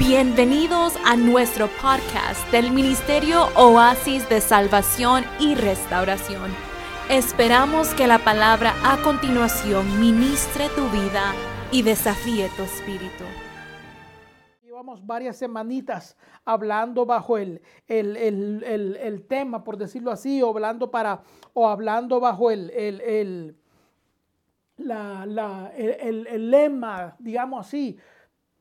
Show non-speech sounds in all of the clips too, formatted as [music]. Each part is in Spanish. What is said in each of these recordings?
Bienvenidos a nuestro podcast del Ministerio Oasis de Salvación y Restauración. Esperamos que la palabra a continuación ministre tu vida y desafíe tu espíritu. Llevamos varias semanitas hablando bajo el, el, el, el, tema, por decirlo así, o hablando, para, o hablando bajo el, la, la, el lema, digamos así,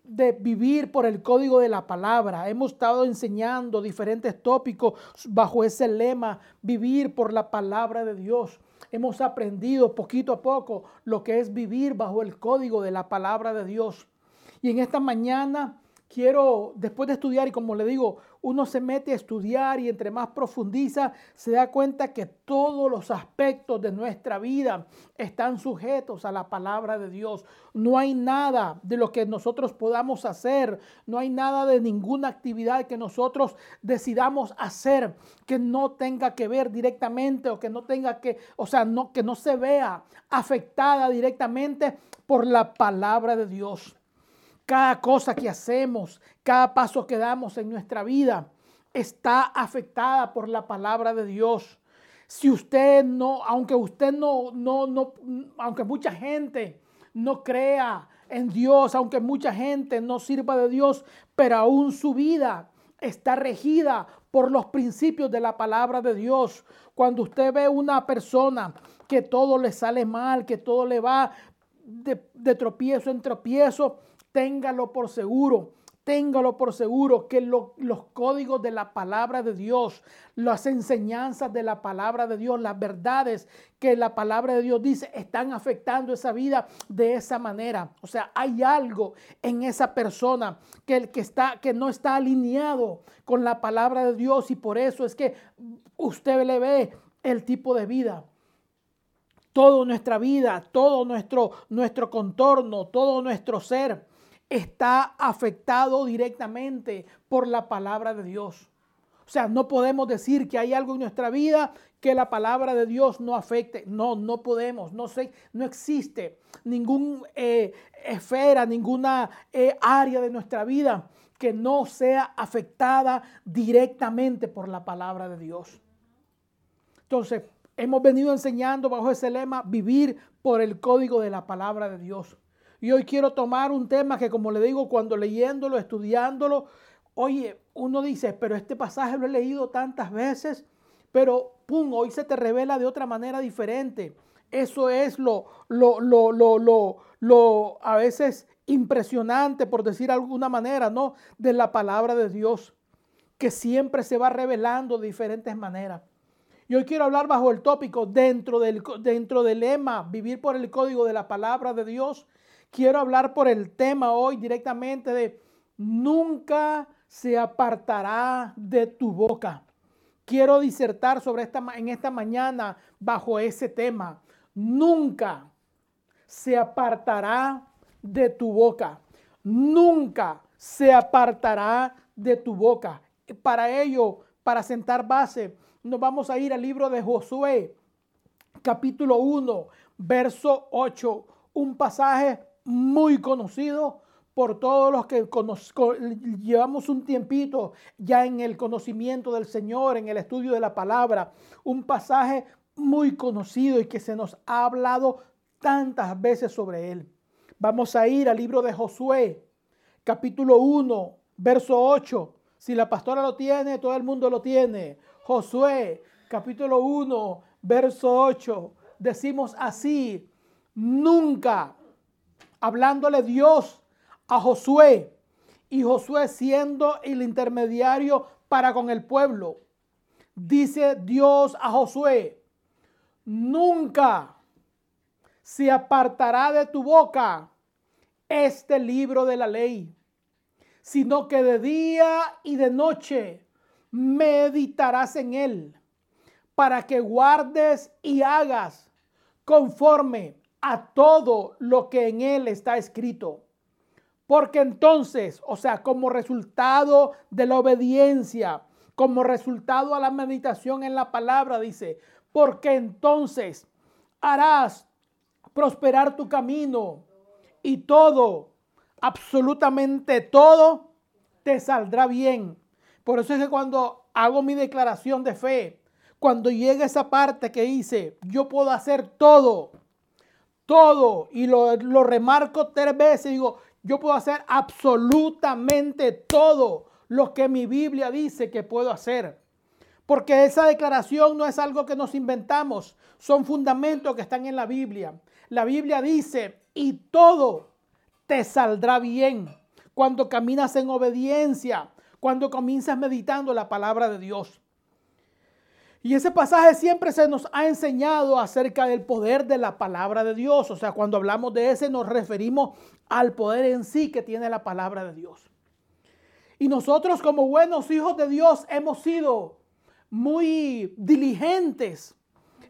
de vivir por el código de la palabra. Hemos estado enseñando diferentes tópicos bajo ese lema, vivir por la palabra de Dios. Hemos aprendido poquito a poco lo que es vivir bajo el código de la palabra de Dios. Y en esta mañana quiero, después de estudiar, y como le digo, uno se mete a estudiar y entre más profundiza, se da cuenta que todos los aspectos de nuestra vida están sujetos a la palabra de Dios. No hay nada de lo que nosotros podamos hacer, no hay nada de ninguna actividad que nosotros decidamos hacer que no tenga que ver directamente o que no tenga que, o sea, no, que no se vea afectada directamente por la palabra de Dios. Cada cosa que hacemos, cada paso que damos en nuestra vida está afectada por la palabra de Dios. Si usted no, aunque usted no, no, no, aunque mucha gente no crea en Dios, aunque mucha gente no sirva de Dios, pero aún su vida está regida por los principios de la palabra de Dios. Cuando usted ve una persona que todo le sale mal, que todo le va de, de tropiezo en tropiezo, téngalo por seguro. Téngalo por seguro que los códigos de la palabra de Dios, las enseñanzas de la palabra de Dios, las verdades que la palabra de Dios dice están afectando esa vida de esa manera. O sea, hay algo en esa persona que, que, está, que no está alineado con la palabra de Dios y por eso es que usted le ve el tipo de vida toda nuestra vida, todo nuestro, nuestro contorno, todo nuestro ser está afectado directamente por la palabra de Dios. O sea, no podemos decir que hay algo en nuestra vida que la palabra de Dios no afecte. No, no podemos. No, sé, no existe ninguna eh, esfera, ninguna eh, área de nuestra vida que no sea afectada directamente por la palabra de Dios. Entonces, hemos venido enseñando bajo ese lema vivir por el código de la palabra de Dios. Y hoy quiero tomar un tema que, como le digo, cuando leyéndolo, estudiándolo, oye, uno dice, pero este pasaje lo he leído tantas veces, pero pum, hoy se te revela de otra manera diferente. Eso es lo, lo, lo, lo, lo, lo a veces impresionante, por decir de alguna manera, ¿no? De la palabra de Dios, que siempre se va revelando de diferentes maneras. Y hoy quiero hablar bajo el tópico dentro del, dentro del lema, vivir por el código de la palabra de Dios quiero hablar por el tema hoy directamente de nunca se apartará de tu boca. Quiero disertar sobre esta en esta mañana bajo ese tema. Nunca se apartará de tu boca. Nunca se apartará de tu boca. Para ello, para sentar base, nos vamos a ir al libro de Josué, capítulo 1, verso 8, un pasaje muy conocido por todos los que llevamos un tiempito ya en el conocimiento del Señor, en el estudio de la palabra. Un pasaje muy conocido y que se nos ha hablado tantas veces sobre él. Vamos a ir al libro de Josué, capítulo 1, verso 8. Si la pastora lo tiene, todo el mundo lo tiene. Josué, capítulo 1, verso 8. Decimos así, nunca hablándole Dios a Josué y Josué siendo el intermediario para con el pueblo. Dice Dios a Josué, nunca se apartará de tu boca este libro de la ley, sino que de día y de noche meditarás en él, para que guardes y hagas conforme a todo lo que en él está escrito. Porque entonces, o sea, como resultado de la obediencia, como resultado a la meditación en la palabra, dice, porque entonces harás prosperar tu camino y todo, absolutamente todo, te saldrá bien. Por eso es que cuando hago mi declaración de fe, cuando llega esa parte que dice, yo puedo hacer todo, todo, y lo, lo remarco tres veces, digo, yo puedo hacer absolutamente todo lo que mi Biblia dice que puedo hacer. Porque esa declaración no es algo que nos inventamos, son fundamentos que están en la Biblia. La Biblia dice, y todo te saldrá bien cuando caminas en obediencia, cuando comienzas meditando la palabra de Dios. Y ese pasaje siempre se nos ha enseñado acerca del poder de la palabra de Dios. O sea, cuando hablamos de ese nos referimos al poder en sí que tiene la palabra de Dios. Y nosotros como buenos hijos de Dios hemos sido muy diligentes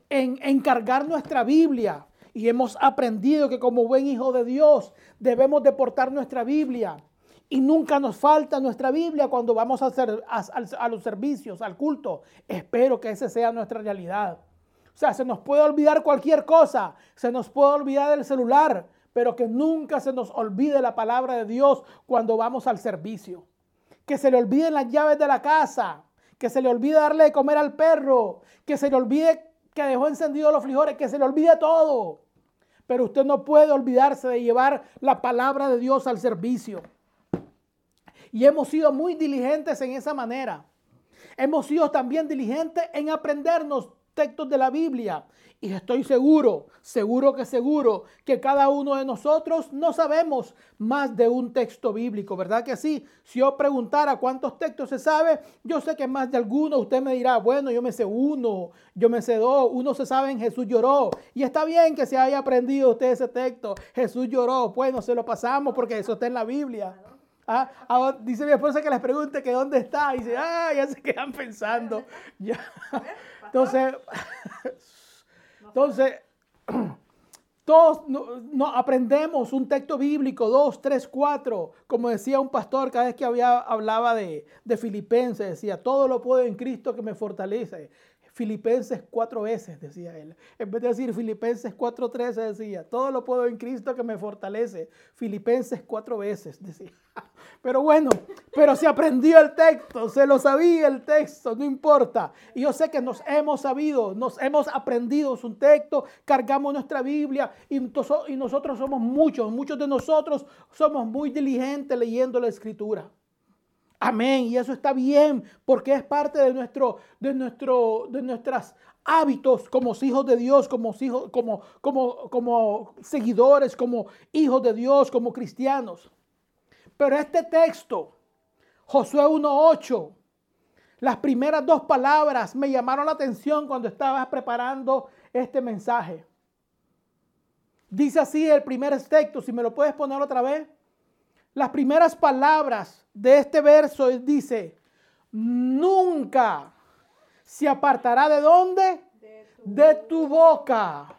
en encargar nuestra Biblia. Y hemos aprendido que como buen hijo de Dios debemos deportar nuestra Biblia. Y nunca nos falta nuestra Biblia cuando vamos a, los servicios, al culto. Espero que esa sea nuestra realidad. O sea, se nos puede olvidar cualquier cosa, se nos puede olvidar el celular, pero que nunca se nos olvide la palabra de Dios cuando vamos al servicio. Que se le olviden las llaves de la casa, que se le olvide darle de comer al perro, que se le olvide que dejó encendido los frijoles, que se le olvide todo. Pero usted no puede olvidarse de llevar la palabra de Dios al servicio. Y hemos sido muy diligentes en esa manera. Hemos sido también diligentes en aprendernos textos de la Biblia. Y estoy seguro, seguro que seguro, que cada uno de nosotros no sabemos más de un texto bíblico, ¿verdad que sí? Si yo preguntara cuántos textos se sabe, yo sé que más de alguno, usted me dirá, bueno, yo me sé uno, yo me sé dos, uno se sabe en Jesús lloró. Y está bien que se haya aprendido usted ese texto, Jesús lloró, bueno, se lo pasamos porque eso está en la Biblia. Ah, ah, dice mi esposa que les pregunte que dónde está. Y dice, ah, ya se quedan pensando. Ya. Entonces, [laughs] entonces, todos no, aprendemos un texto bíblico, dos, tres, cuatro. Como decía un pastor cada vez que había, hablaba de, de Filipenses, decía, todo lo puedo en Cristo que me fortalece. Filipenses cuatro veces, decía él. En vez de decir Filipenses 4.13, decía, todo lo puedo en Cristo que me fortalece. Filipenses cuatro veces, [laughs] decía. Pero bueno, pero se aprendió el texto, se lo sabía el texto, no importa. Y yo sé que nos hemos sabido, nos hemos aprendido un texto, cargamos nuestra Biblia y nosotros somos muchos, muchos de nosotros somos muy diligentes leyendo la escritura. Amén. Y eso está bien porque es parte de nuestro, de nuestro, de nuestros hábitos como hijos de Dios, como hijos, como, como, como seguidores, como hijos de Dios, como cristianos. Pero este texto, Josué 1.8, las primeras dos palabras me llamaron la atención cuando estaba preparando este mensaje. Dice así el primer texto, si me lo puedes poner otra vez. Las primeras palabras de este verso dice, nunca se apartará de dónde? De tu, boca.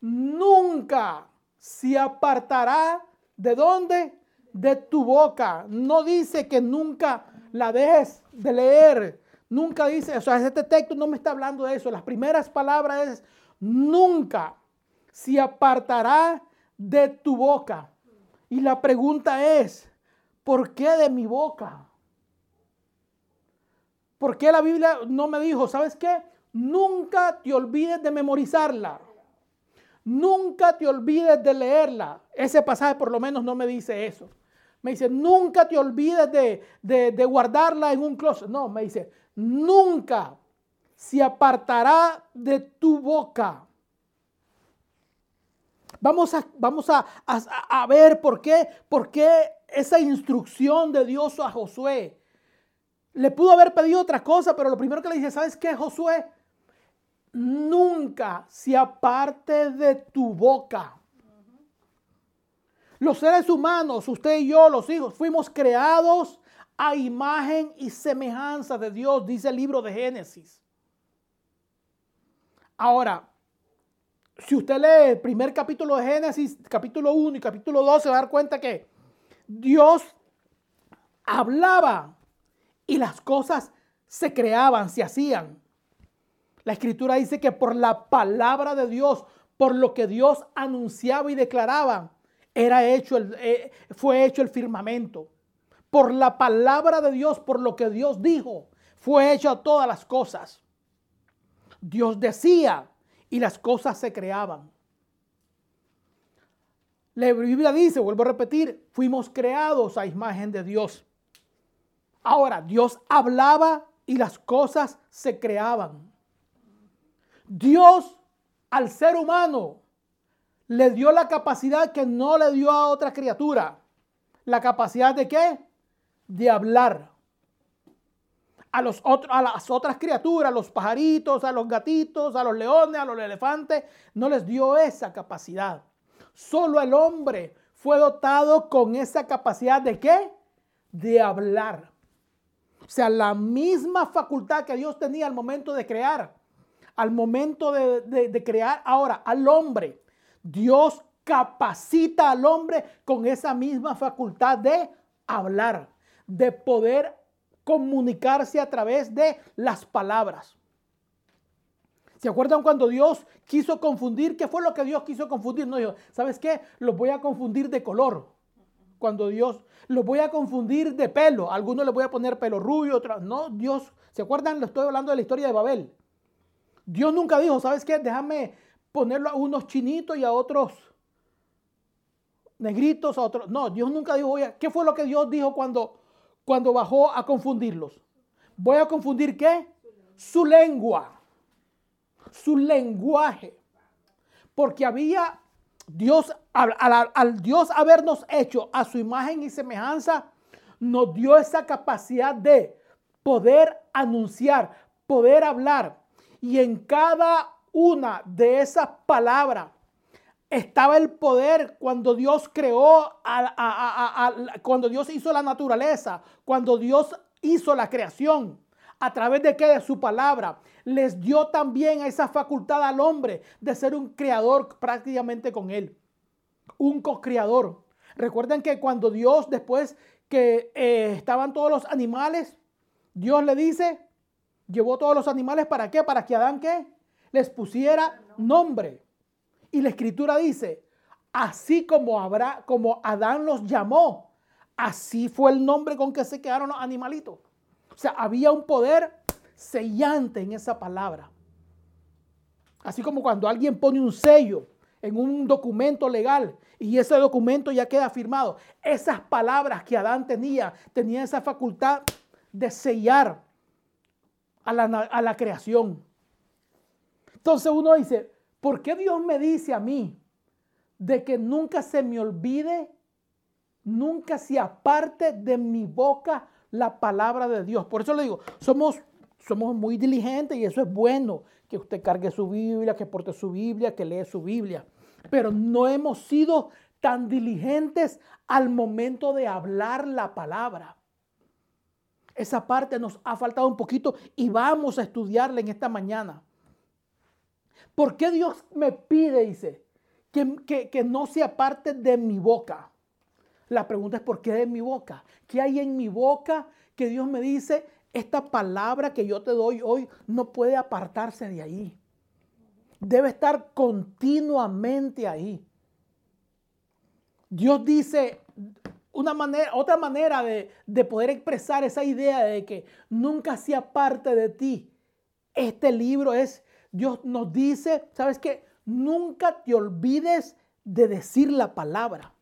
Nunca se apartará de dónde? De tu boca. No dice que nunca la dejes de leer. Nunca dice, o sea, este texto no me está hablando de eso. Las primeras palabras es, nunca se apartará de tu boca. Y la pregunta es, ¿por qué de mi boca? ¿Por qué la Biblia no me dijo, sabes qué? Nunca te olvides de memorizarla. Nunca te olvides de leerla. Ese pasaje por lo menos no me dice eso. Me dice, nunca te olvides de, de guardarla en un closet. No, me dice, nunca se apartará de tu boca. Vamos a, vamos a, ver por qué, por qué esa instrucción de Dios a Josué. Le pudo haber pedido otra cosa, pero lo primero que le dice, ¿sabes qué, Josué? Nunca se aparte de tu boca. Los seres humanos, usted y yo, los hijos, fuimos creados a imagen y semejanza de Dios, dice el libro de Génesis. Ahora, si usted lee el primer capítulo de Génesis, capítulo 1 y capítulo 2, se va a dar cuenta que Dios hablaba y las cosas se creaban, se hacían. La escritura dice que por la palabra de Dios, por lo que Dios anunciaba y declaraba, era hecho el, eh, fue hecho el firmamento. por la palabra de Dios, por lo que Dios dijo, fue hecho todas las cosas. Dios decía y las cosas se creaban. La Biblia dice, vuelvo a repetir, fuimos creados a imagen de Dios. Ahora, Dios hablaba y las cosas se creaban. Dios al ser humano le dio la capacidad que no le dio a otra criatura. ¿La capacidad de qué? De hablar. A, las otras criaturas, a los pajaritos, a los gatitos, a los leones, a los elefantes, no les dio esa capacidad. Solo el hombre fue dotado con esa capacidad de qué? De hablar. O sea, la misma facultad que Dios tenía al momento de crear, al momento de, crear ahora al hombre, Dios capacita al hombre con esa misma facultad de hablar, de poder comunicarse a través de las palabras. ¿Se acuerdan cuando Dios quiso confundir? ¿Qué fue lo que Dios quiso confundir? No dijo, ¿sabes qué? Los voy a confundir de color. Cuando Dios los voy a confundir de pelo. algunos les voy a poner pelo rubio, otros no. Dios, ¿se acuerdan? Le estoy hablando de la historia de Babel. Dios nunca dijo, ¿sabes qué? Déjame ponerlo a unos chinitos y a otros negritos, a otros. No, Dios nunca dijo, ¿qué fue lo que Dios dijo cuando, cuando bajó a confundirlos? Voy a confundir qué? Su lengua su lenguaje. Porque había Dios, al, Dios habernos hecho a su imagen y semejanza, nos dio esa capacidad de poder anunciar, poder hablar. Y en cada una de esas palabras estaba el poder cuando Dios creó, cuando Dios hizo la naturaleza, cuando Dios hizo la creación. ¿A través de qué? De su palabra les dio también esa facultad al hombre de ser un creador prácticamente con él, un co-creador. Recuerden que cuando Dios, después que eh, estaban todos los animales, Dios le dice, llevó todos los animales para qué? Para que Adán qué? Les pusiera nombre. Y la escritura dice, así como Adán los llamó, así fue el nombre con que se quedaron los animalitos. O sea, había un poder sellante en esa palabra. Así como cuando alguien pone un sello en un documento legal y ese documento ya queda firmado. Esas palabras que Adán tenía, tenía esa facultad de sellar a la, a la creación. Entonces uno dice, ¿por qué Dios me dice a mí de que nunca se me olvide, nunca se aparte de mi boca la palabra de Dios? Por eso le digo, somos somos muy diligentes y eso es bueno, que usted cargue su Biblia, que porte su Biblia, que lee su Biblia. Pero no hemos sido tan diligentes al momento de hablar la palabra. Esa parte nos ha faltado un poquito y vamos a estudiarla en esta mañana. ¿Por qué Dios me pide, dice, que, que, que no sea parte de mi boca? La pregunta es, ¿por qué de mi boca? ¿Qué hay en mi boca que Dios me dice, esta palabra que yo te doy hoy no puede apartarse de ahí. Debe estar continuamente ahí. Dios dice una manera, otra manera de, de poder expresar esa idea de que nunca sea parte de ti. Este libro es, Dios nos dice, ¿sabes qué? Nunca te olvides de decir la palabra.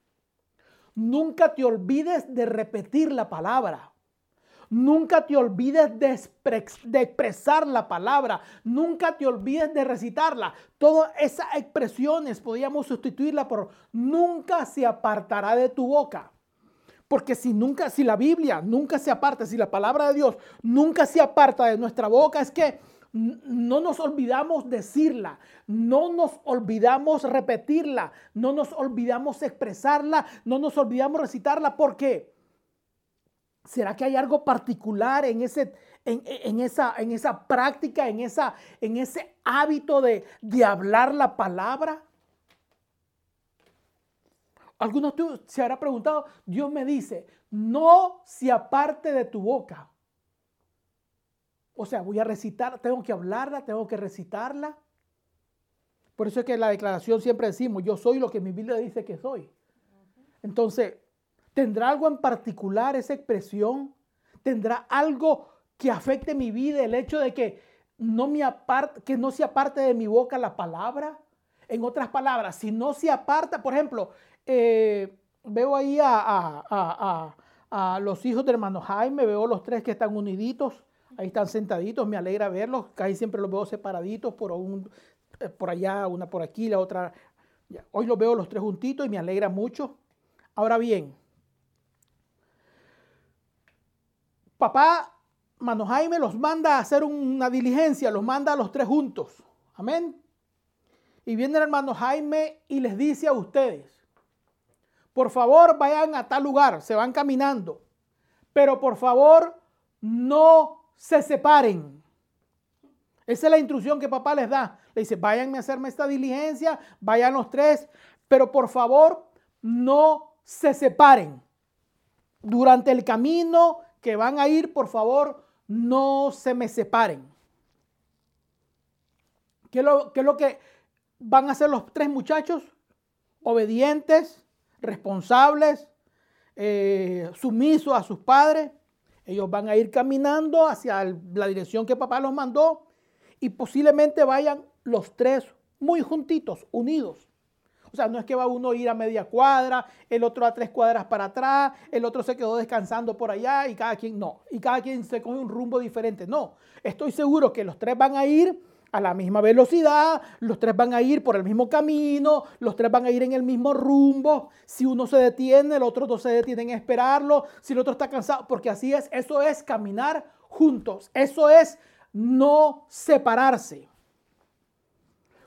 Nunca te olvides de repetir la palabra. Nunca te olvides de, expresar la palabra. Nunca te olvides de recitarla. Todas esas expresiones podríamos sustituirla por nunca se apartará de tu boca. Porque si nunca, si la Biblia nunca se aparta, si la palabra de Dios nunca se aparta de nuestra boca, es que no nos olvidamos decirla, no nos olvidamos repetirla, no nos olvidamos expresarla, no nos olvidamos recitarla. ¿Por qué? ¿Será que hay algo particular en, ese, en, esa, en esa, práctica, en, esa, en ese hábito de, de hablar la palabra? Algunos de se habrá preguntado, Dios me dice, no se aparte de tu boca. O sea, voy a recitar, tengo que hablarla, tengo que recitarla. Por eso es que en la declaración siempre decimos, yo soy lo que mi Biblia dice que soy. Entonces, ¿Tendrá algo en particular esa expresión? ¿Tendrá algo que afecte mi vida el hecho de que no, me aparte, que no se aparte de mi boca la palabra? En otras palabras, si no se aparta, por ejemplo, eh, veo ahí a, los hijos del hermano Jaime, veo los tres que están uniditos, ahí están sentaditos, me alegra verlos, casi siempre los veo separaditos por, un, eh, por allá, una por aquí, la otra. Hoy los veo los tres juntitos y me alegra mucho. Ahora bien, papá Mano Jaime los manda a hacer una diligencia, los manda a los tres juntos. Amén. Y viene el hermano Jaime y les dice a ustedes, por favor vayan a tal lugar, se van caminando, pero por favor no se separen. Esa es la instrucción que papá les da. Le dice, váyanme a hacerme esta diligencia, vayan los tres, pero por favor no se separen. Durante el camino que van a ir, por favor, no se me separen. ¿Qué lo, qué es lo que van a hacer los tres muchachos? Obedientes, responsables, eh, sumisos a sus padres. Ellos van a ir caminando hacia la dirección que papá los mandó y posiblemente vayan los tres muy juntitos, unidos. O sea, no es que va uno a ir a media cuadra, el otro a tres cuadras para atrás, el otro se quedó descansando por allá y cada quien no. Y cada quien se coge un rumbo diferente. No, estoy seguro que los tres van a ir a la misma velocidad, los tres van a ir por el mismo camino, los tres van a ir en el mismo rumbo. Si uno se detiene, el otro dos se detienen a esperarlo, si el otro está cansado, porque así es, eso es caminar juntos, eso es no separarse.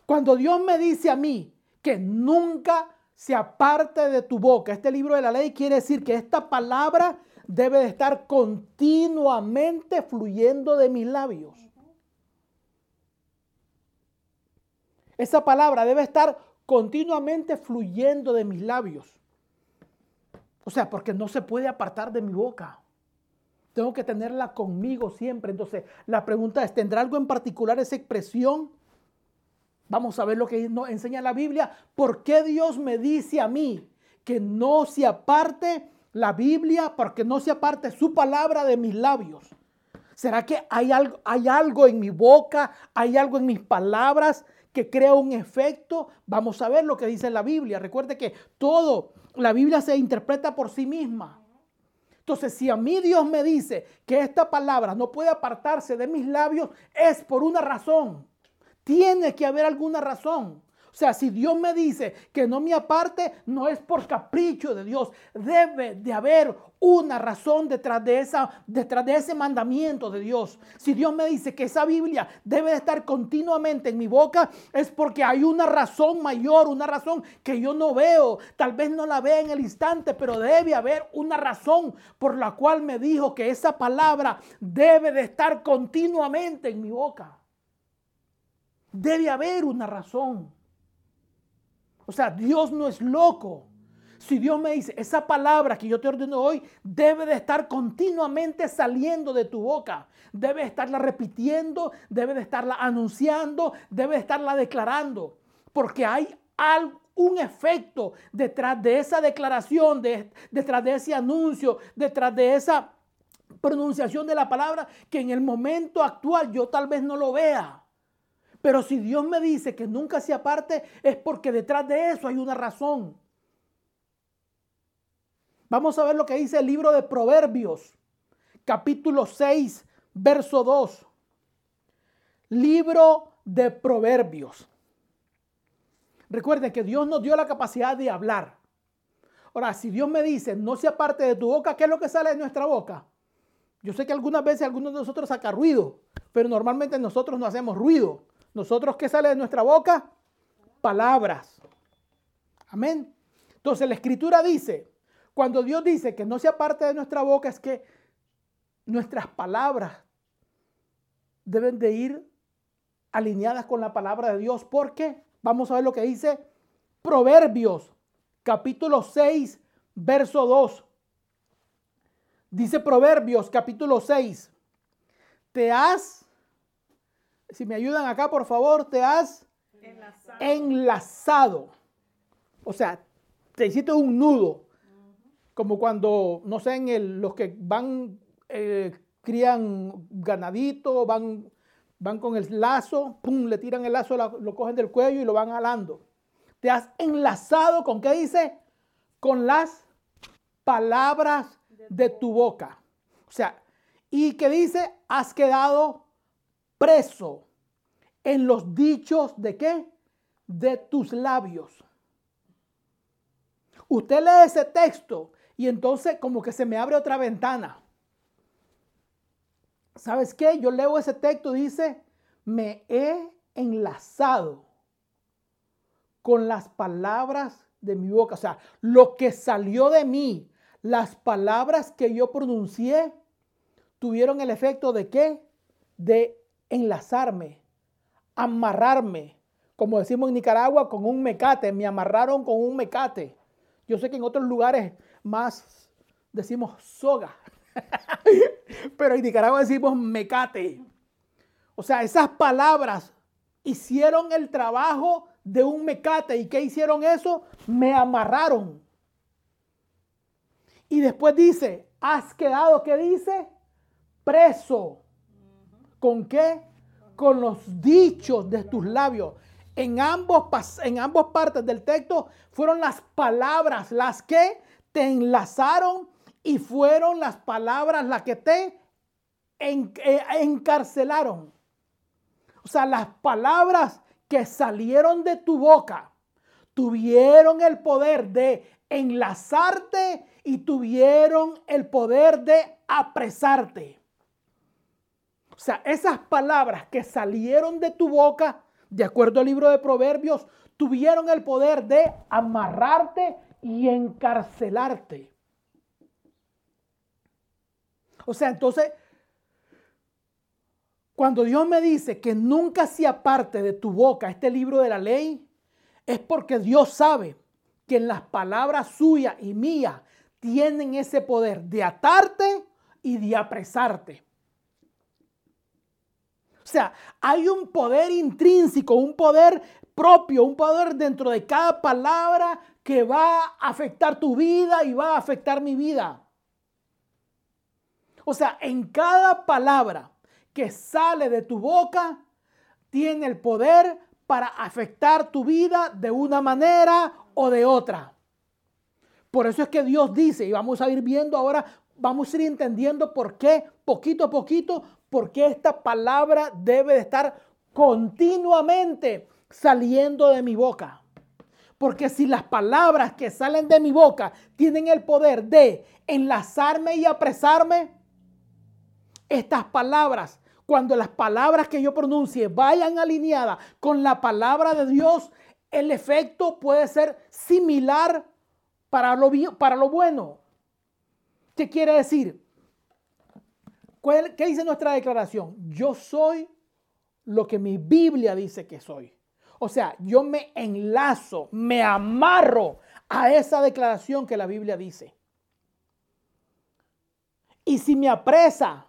Cuando Dios me dice a mí que nunca se aparte de tu boca, este libro de la ley quiere decir que esta palabra debe de estar continuamente fluyendo de mis labios. Esa palabra debe estar continuamente fluyendo de mis labios. O sea, porque no se puede apartar de mi boca. Tengo que tenerla conmigo siempre. Entonces, la pregunta es, ¿tendrá algo en particular esa expresión? Vamos a ver lo que nos enseña la Biblia. ¿Por qué Dios me dice a mí que no se aparte la Biblia, porque no se aparte su palabra de mis labios? ¿Será que hay algo, hay algo en mi boca, hay algo en mis palabras que crea un efecto? Vamos a ver lo que dice la Biblia. Recuerde que todo, la Biblia se interpreta por sí misma. Entonces, si a mí Dios me dice que esta palabra no puede apartarse de mis labios, es por una razón. Tiene que haber alguna razón. O sea, si Dios me dice que no me aparte, no es por capricho de Dios. Debe de haber una razón detrás de, esa, detrás de ese mandamiento de Dios. Si Dios me dice que esa Biblia debe de estar continuamente en mi boca, es porque hay una razón mayor, una razón que yo no veo. Tal vez no la vea en el instante, pero debe haber una razón por la cual me dijo que esa palabra debe de estar continuamente en mi boca. Debe haber una razón. O sea, Dios no es loco. Si Dios me dice, esa palabra que yo te ordeno hoy debe de estar continuamente saliendo de tu boca. Debe de estarla repitiendo, debe de estarla anunciando, debe de estarla declarando. Porque hay un efecto detrás de esa declaración, detrás de ese anuncio, detrás de esa pronunciación de la palabra que en el momento actual yo tal vez no lo vea. Pero si Dios me dice que nunca se aparte, es porque detrás de eso hay una razón. Vamos a ver lo que dice el libro de Proverbios, capítulo 6, verso 2. Libro de Proverbios. Recuerden que Dios nos dio la capacidad de hablar. Ahora, si Dios me dice, no se aparte de tu boca, ¿qué es lo que sale de nuestra boca? Yo sé que algunas veces algunos de nosotros saca ruido, pero normalmente nosotros no hacemos ruido. Nosotros, ¿qué sale de nuestra boca? Palabras. Amén. Entonces la escritura dice, cuando Dios dice que no sea parte de nuestra boca, es que nuestras palabras deben de ir alineadas con la palabra de Dios. ¿Por qué? Vamos a ver lo que dice Proverbios, capítulo 6, verso 2. Dice Proverbios, capítulo 6, te has si me ayudan acá, por favor, te has enlazado. O sea, te hiciste un nudo. como cuando, no sé, en el, los que van, eh, crían ganadito, van, van con el lazo, pum, le tiran el lazo, lo cogen del cuello y lo van jalando. Te has enlazado con, ¿qué dice? Con las palabras de tu boca. O sea, y que dice, has quedado preso en los dichos de qué? De tus labios. Usted lee ese texto y entonces como que se me abre otra ventana. ¿Sabes qué? Yo leo ese texto, dice, me he enlazado con las palabras de mi boca. O sea, lo que salió de mí, las palabras que yo pronuncié, tuvieron el efecto de qué? De enlazarme, amarrarme, como decimos en Nicaragua, con un mecate. Me amarraron con un mecate. Yo sé que en otros lugares más decimos soga, [laughs] pero en Nicaragua decimos mecate. O sea, esas palabras hicieron el trabajo de un mecate. ¿Y qué hicieron eso? Me amarraron. Y después dice, has quedado, ¿qué dice? Preso. ¿Con qué? Con los dichos de tus labios. En ambos, en ambas partes del texto fueron las palabras las que te enlazaron y fueron las palabras las que te eh, encarcelaron. O sea, las palabras que salieron de tu boca tuvieron el poder de enlazarte y tuvieron el poder de apresarte. Sea, esas palabras que salieron de tu boca, de acuerdo al libro de Proverbios, tuvieron el poder de amarrarte y encarcelarte. O sea, entonces, cuando Dios me dice que nunca se aparte de tu boca este libro de la ley, es porque Dios sabe que en las palabras suyas y mías tienen ese poder de atarte y de apresarte. O sea, hay un poder intrínseco, un poder propio, un poder dentro de cada palabra que va a afectar tu vida y va a afectar mi vida. O sea, en cada palabra que sale de tu boca, tiene el poder para afectar tu vida de una manera o de otra. Por eso es que Dios dice, y vamos a ir viendo ahora, vamos a ir entendiendo por qué, poquito a poquito, por qué esta palabra debe de estar continuamente saliendo de mi boca. Porque si las palabras que salen de mi boca tienen el poder de enlazarme y apresarme, estas palabras, cuando las palabras que yo pronuncie vayan alineadas con la palabra de Dios, el efecto puede ser similar para lo, para lo bueno. ¿Qué quiere decir? ¿Qué dice nuestra declaración? Yo soy lo que mi Biblia dice que soy. O sea, yo me enlazo, me amarro a esa declaración que la Biblia dice. Y si me apresa,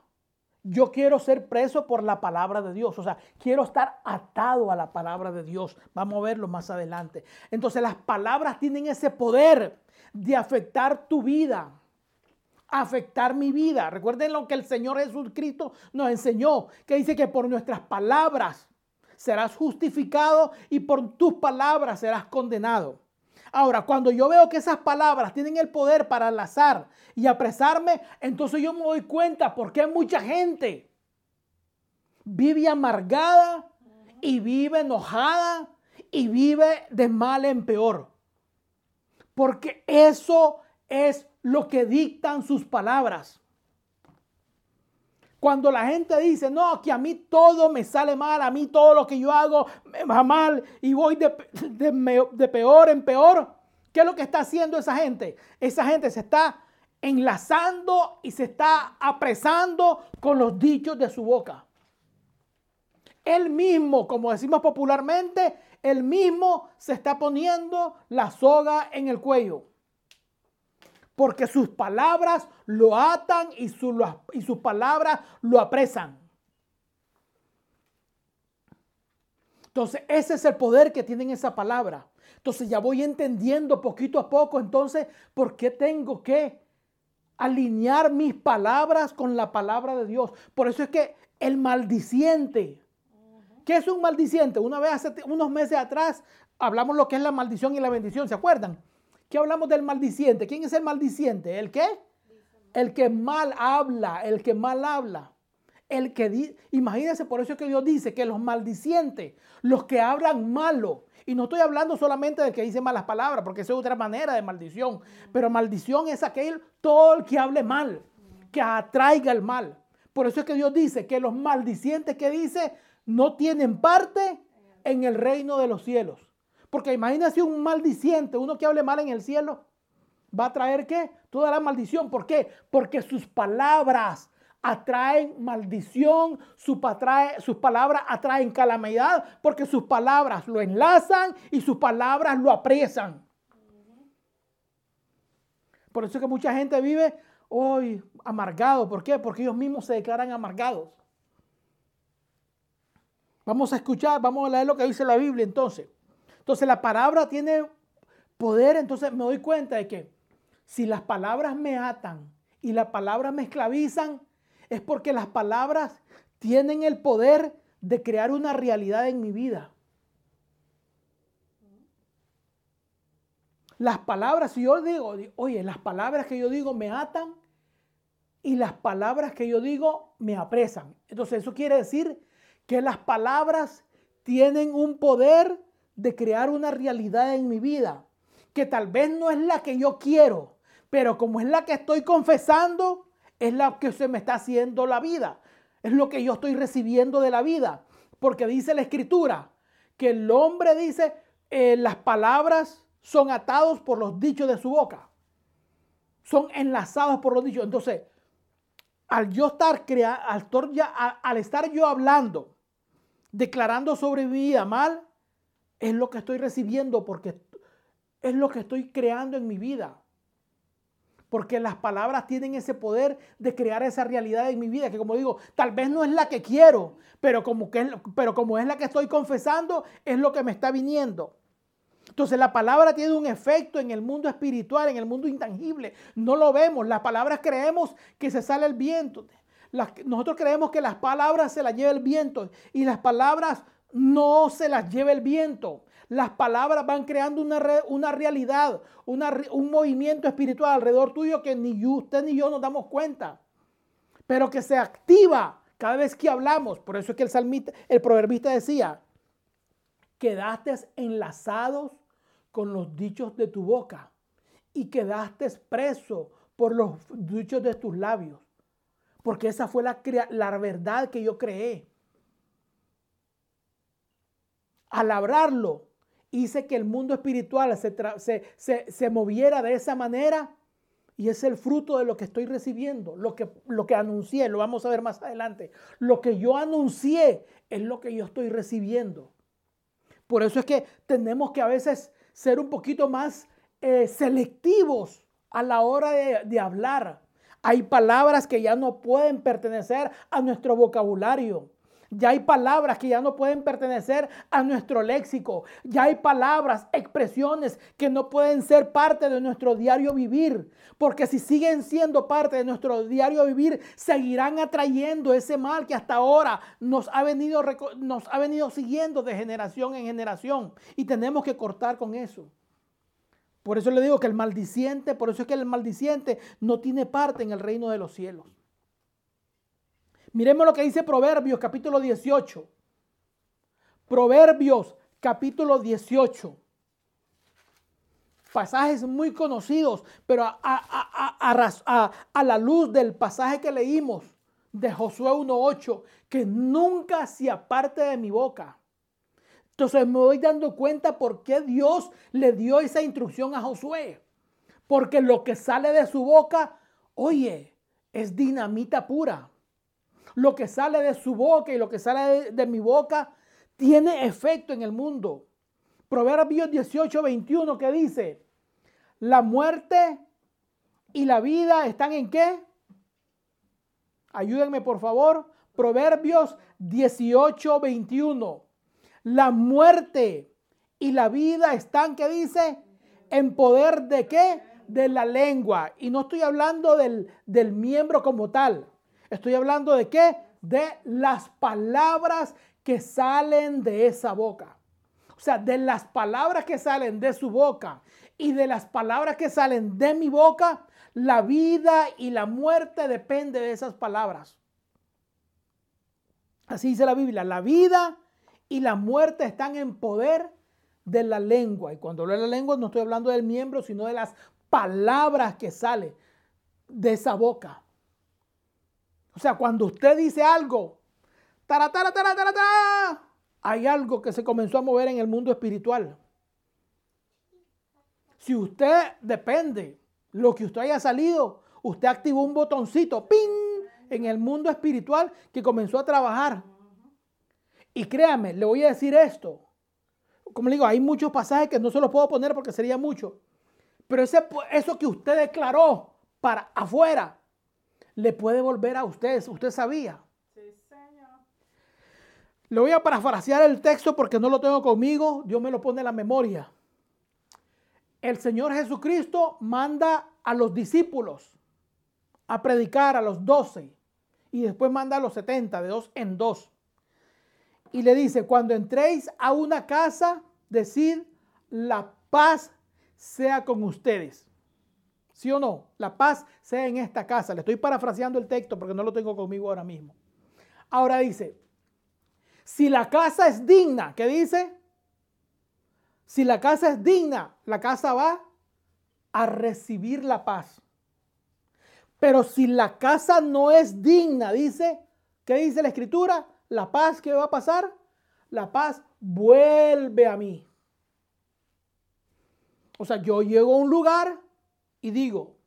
yo quiero ser preso por la palabra de Dios. O sea, quiero estar atado a la palabra de Dios. Vamos a verlo más adelante. Entonces las palabras tienen ese poder de afectar tu vida afectar mi vida. Recuerden lo que el Señor Jesucristo nos enseñó, que dice que por nuestras palabras serás justificado y por tus palabras serás condenado. Ahora, cuando yo veo que esas palabras tienen el poder para enlazar y apresarme, entonces yo me doy cuenta porque mucha gente vive amargada y vive enojada y vive de mal en peor. Porque eso es lo que dictan sus palabras. Cuando la gente dice, no, que a mí todo me sale mal, a mí todo lo que yo hago me va mal y voy de, peor en peor, ¿qué es lo que está haciendo esa gente? Esa gente se está enlazando y se está apresando con los dichos de su boca. Él mismo, como decimos popularmente, él mismo se está poniendo la soga en el cuello porque sus palabras lo atan y, y sus palabras lo apresan. Entonces, ese es el poder que tienen esa palabra. Entonces ya voy entendiendo poquito a poco entonces por qué tengo que alinear mis palabras con la palabra de Dios. Por eso es que el maldiciente, ¿qué es un maldiciente? Una vez hace unos meses atrás hablamos lo que es la maldición y la bendición, ¿se acuerdan? ¿Qué hablamos del maldiciente? ¿Quién es el maldiciente? ¿El qué? El que mal habla, el que mal habla. El que imagínense, por eso es que Dios dice que los maldicientes, los que hablan malo, y no estoy hablando solamente del que dice malas palabras, porque esa es otra manera de maldición, pero maldición es aquel, todo el que hable mal, que atraiga el mal. Por eso es que Dios dice que los maldicientes que dice no tienen parte en el reino de los cielos. Porque imagínense un maldiciente, uno que hable mal en el cielo, va a traer qué? Toda la maldición. ¿Por qué? Porque sus palabras atraen maldición, sus palabras atraen calamidad, porque sus palabras lo enlazan y sus palabras lo apresan. Por eso es que mucha gente vive hoy amargado. ¿Por qué? Porque ellos mismos se declaran amargados. Vamos a escuchar, vamos a leer lo que dice la Biblia entonces. Entonces la palabra tiene poder, entonces me doy cuenta de que si las palabras me atan y las palabras me esclavizan, es porque las palabras tienen el poder de crear una realidad en mi vida. Las palabras, si yo digo, oye, las palabras que yo digo me atan y las palabras que yo digo me apresan. Entonces eso quiere decir que las palabras tienen un poder de crear una realidad en mi vida que tal vez no es la que yo quiero, pero como es la que estoy confesando, es la que se me está haciendo la vida. Es lo que yo estoy recibiendo de la vida. Porque dice la escritura que el hombre dice, eh, las palabras son atados por los dichos de su boca. Son enlazados por los dichos. Entonces, al yo estar, crea, al, al estar yo hablando, declarando sobre mi vida mal, es lo que estoy recibiendo porque es lo que estoy creando en mi vida. Porque las palabras tienen ese poder de crear esa realidad en mi vida, que como digo, tal vez no es la que quiero, pero como, que, pero como es la que estoy confesando, es lo que me está viniendo. Entonces la palabra tiene un efecto en el mundo espiritual, en el mundo intangible. No lo vemos. Las palabras creemos que se sale el viento. nosotros creemos que las palabras se las lleva el viento y las palabras no se las lleva el viento. Las palabras van creando una, una realidad, un movimiento espiritual alrededor tuyo que ni usted ni yo nos damos cuenta, pero que se activa cada vez que hablamos. Por eso es que el salmista, el proverbista decía, quedaste enlazados con los dichos de tu boca y quedaste preso por los dichos de tus labios. Porque esa fue la, la verdad que yo creé. Al hablarlo, hice que el mundo espiritual se, moviera de esa manera y es el fruto de lo que estoy recibiendo, lo que, lo que anuncié, lo vamos a ver más adelante. Lo que yo anuncié es lo que yo estoy recibiendo. Por eso es que tenemos que a veces ser un poquito más eh, selectivos a la hora de, de hablar. Hay palabras que ya no pueden pertenecer a nuestro vocabulario. Ya hay palabras que ya no pueden pertenecer a nuestro léxico. Ya hay palabras, expresiones que no pueden ser parte de nuestro diario vivir. Porque si siguen siendo parte de nuestro diario vivir, seguirán atrayendo ese mal que hasta ahora nos ha venido, nos ha venido siguiendo de generación en generación. Y tenemos que cortar con eso. Por eso le digo que el maldiciente, por eso es que el maldiciente no tiene parte en el reino de los cielos. Miremos lo que dice Proverbios capítulo 18. Proverbios capítulo 18. Pasajes muy conocidos, pero a, la luz del pasaje que leímos de Josué 1.8, que nunca se aparte de mi boca. Entonces me voy dando cuenta por qué Dios le dio esa instrucción a Josué. Porque lo que sale de su boca, oye, es dinamita pura lo que sale de su boca y lo que sale de, mi boca tiene efecto en el mundo. Proverbios 18, 21 que dice, la muerte y la vida están en qué? Ayúdenme por favor. Proverbios 18, 21. La muerte y la vida están, ¿qué dice? En poder de qué? De la lengua. Y no estoy hablando del, del miembro como tal. Estoy hablando de qué? De las palabras que salen de esa boca. O sea, de las palabras que salen de su boca y de las palabras que salen de mi boca, la vida y la muerte depende de esas palabras. Así dice la Biblia, la vida y la muerte están en poder de la lengua. Y cuando hablo de la lengua no estoy hablando del miembro, sino de las palabras que salen de esa boca. O sea, cuando usted dice algo, tara, tara, tara, tara, tara, hay algo que se comenzó a mover en el mundo espiritual. Si usted depende lo que usted haya salido, usted activó un botoncito, ¡ping! en el mundo espiritual que comenzó a trabajar. Y créame, le voy a decir esto. Como le digo, hay muchos pasajes que no se los puedo poner porque sería mucho. Pero ese, eso que usted declaró para afuera, le puede volver a usted. Usted sabía. Sí, señor. Le voy a parafrasear el texto porque no lo tengo conmigo. Dios me lo pone en la memoria el Señor Jesucristo manda a los discípulos a predicar a los doce y después manda a los setenta, de dos en dos. Y le dice, cuando entréis a una casa, decid, la paz sea con ustedes. ¿Sí o no? La paz sea en esta casa. Le estoy parafraseando el texto porque no lo tengo conmigo ahora mismo. Ahora dice, si la casa es digna, ¿qué dice? Si la casa es digna, la casa va a recibir la paz. Pero si la casa no es digna, dice, ¿qué dice la escritura? La paz que va a pasar, la paz vuelve a mí. O sea, yo llego a un lugar y digo,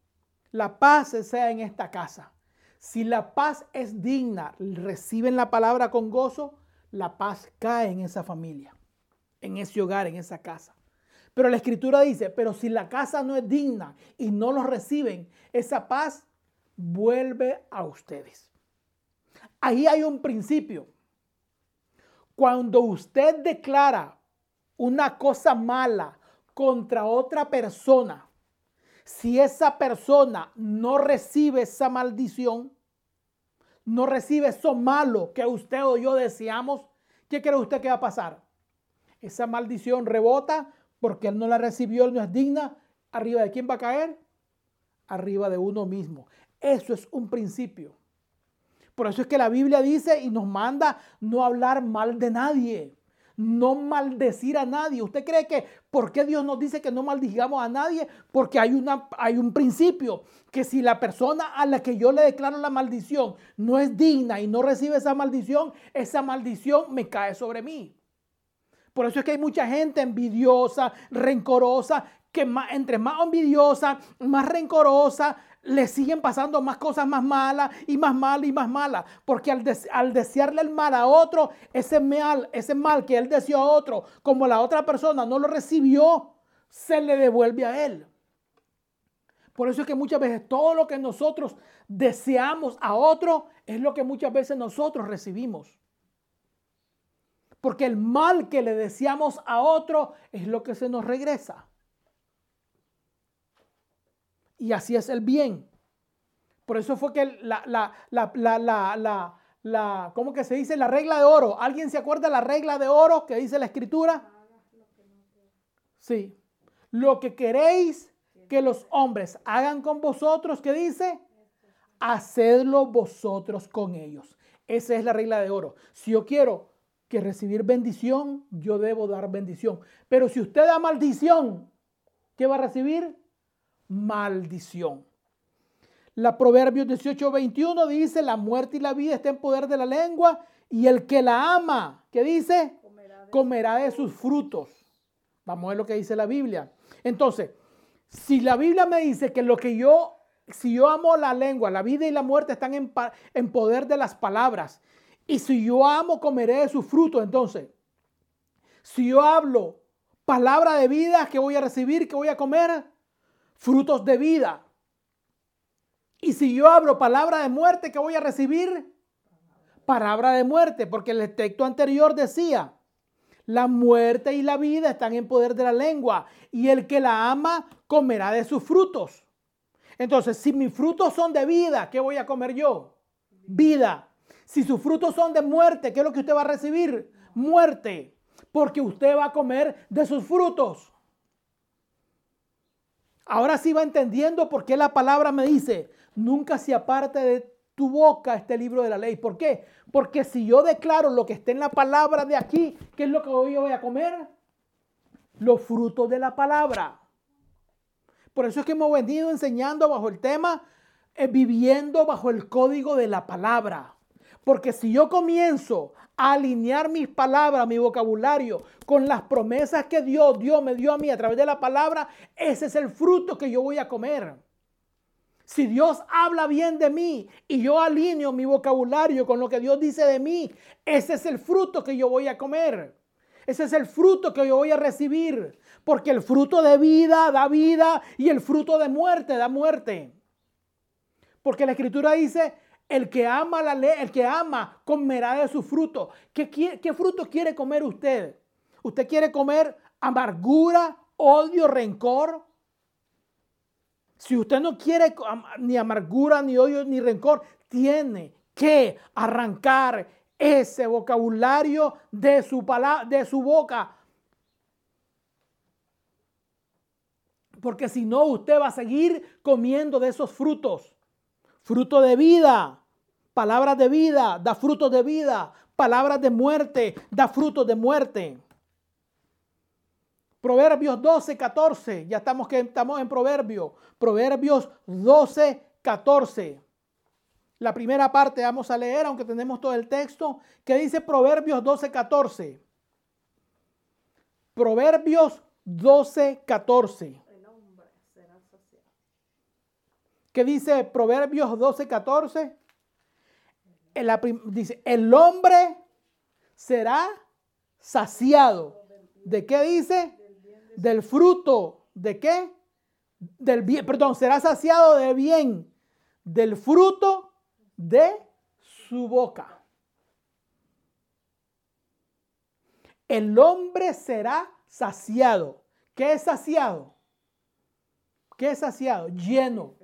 la paz sea en esta casa. Si la paz es digna, reciben la palabra con gozo, la paz cae en esa familia en ese hogar, en esa casa. Pero la escritura dice, pero si la casa no es digna y no los reciben, esa paz vuelve a ustedes. Ahí hay un principio. Cuando usted declara una cosa mala contra otra persona, si esa persona no recibe esa maldición, no recibe eso malo que usted o yo deseamos, ¿qué cree usted que va a pasar? esa maldición rebota porque él no la recibió, él no es digna. ¿Arriba de quién va a caer? Arriba de uno mismo. Eso es un principio. Por eso es que la Biblia dice y nos manda no hablar mal de nadie, no maldecir a nadie. ¿Usted cree que por qué Dios nos dice que no maldigamos a nadie? Porque hay, una, hay un principio que si la persona a la que yo le declaro la maldición no es digna y no recibe esa maldición, esa maldición me cae sobre mí. Por eso es que hay mucha gente envidiosa, rencorosa, que entre más envidiosa, más rencorosa, le siguen pasando más cosas más malas y más malas y más malas. Porque al, al, desearle el mal a otro, ese mal, ese mal que él deseó a otro, como la otra persona no lo recibió, se le devuelve a él. Por eso es que muchas veces todo lo que nosotros deseamos a otro es lo que muchas veces nosotros recibimos. Porque el mal que le deseamos a otro es lo que se nos regresa. Y así es el bien. Por eso fue que la, la, la, la, ¿cómo que se dice? La regla de oro. ¿Alguien se acuerda de la regla de oro que dice la escritura? Sí. Lo que queréis que los hombres hagan con vosotros, ¿qué dice? Hacedlo vosotros con ellos. Esa es la regla de oro. Si yo quiero que recibir bendición, yo debo dar bendición. Pero si usted da maldición, ¿qué va a recibir? Maldición. La Proverbios 18, 21 dice, la muerte y la vida está en poder de la lengua y el que la ama, ¿qué dice? Comerá de, sus frutos. Vamos a ver lo que dice la Biblia. Entonces, si la Biblia me dice que lo que yo, si yo amo la lengua, la vida y la muerte están en, en poder de las palabras y si yo amo, comeré de sus frutos. Entonces, si yo hablo palabra de vida que voy a recibir, que voy a comer, frutos de vida. Y si yo hablo palabra de muerte, que voy a recibir? Palabra de muerte, porque el texto anterior decía, La muerte y la vida están en poder de la lengua, y el que la ama comerá de sus frutos. Entonces, si mis frutos son de vida, ¿qué voy a comer yo? Vida. Si sus frutos son de muerte, ¿qué es lo que usted va a recibir? Muerte. Porque usted va a comer de sus frutos. Ahora sí va entendiendo por qué la palabra me dice, nunca se aparte de tu boca este libro de la ley. ¿Por qué? Porque si yo declaro lo que está en la palabra de aquí, ¿qué es lo que hoy voy a comer? Los frutos de la palabra. Por eso es que hemos venido enseñando bajo el tema, eh, viviendo bajo el código de la palabra. Porque si yo comienzo alinear mis palabras, mi vocabulario, con las promesas que Dios, Dios me dio a mí a través de la palabra, ese es el fruto que yo voy a comer. Si Dios habla bien de mí y yo alineo mi vocabulario con lo que Dios dice de mí, ese es el fruto que yo voy a comer. Ese es el fruto que yo voy a recibir. Porque el fruto de vida da vida y el fruto de muerte da muerte. Porque la escritura dice, el que ama la ley, el que ama, comerá de su fruto. ¿Qué, ¿Qué, fruto quiere comer usted? ¿Usted quiere comer amargura, odio, rencor? Si usted no quiere ni amargura, ni odio, ni rencor, tiene que arrancar ese vocabulario de su, de su boca. Porque si no, usted va a seguir comiendo de esos frutos fruto de vida, palabras de vida, da frutos de vida, palabras de muerte, da frutos de muerte. Proverbios 12, 14, ya estamos, que, estamos en Proverbios, Proverbios 12, 14. La primera parte vamos a leer, aunque tenemos todo el texto, que dice Proverbios 12, 14. Proverbios 12, 14. ¿Qué dice Proverbios 12, 14? dice, el hombre será saciado. ¿De qué dice? Del fruto. ¿De qué? Del bien, perdón, será saciado de bien. Del fruto de su boca. El hombre será saciado. ¿Qué es saciado? ¿Qué es saciado? Lleno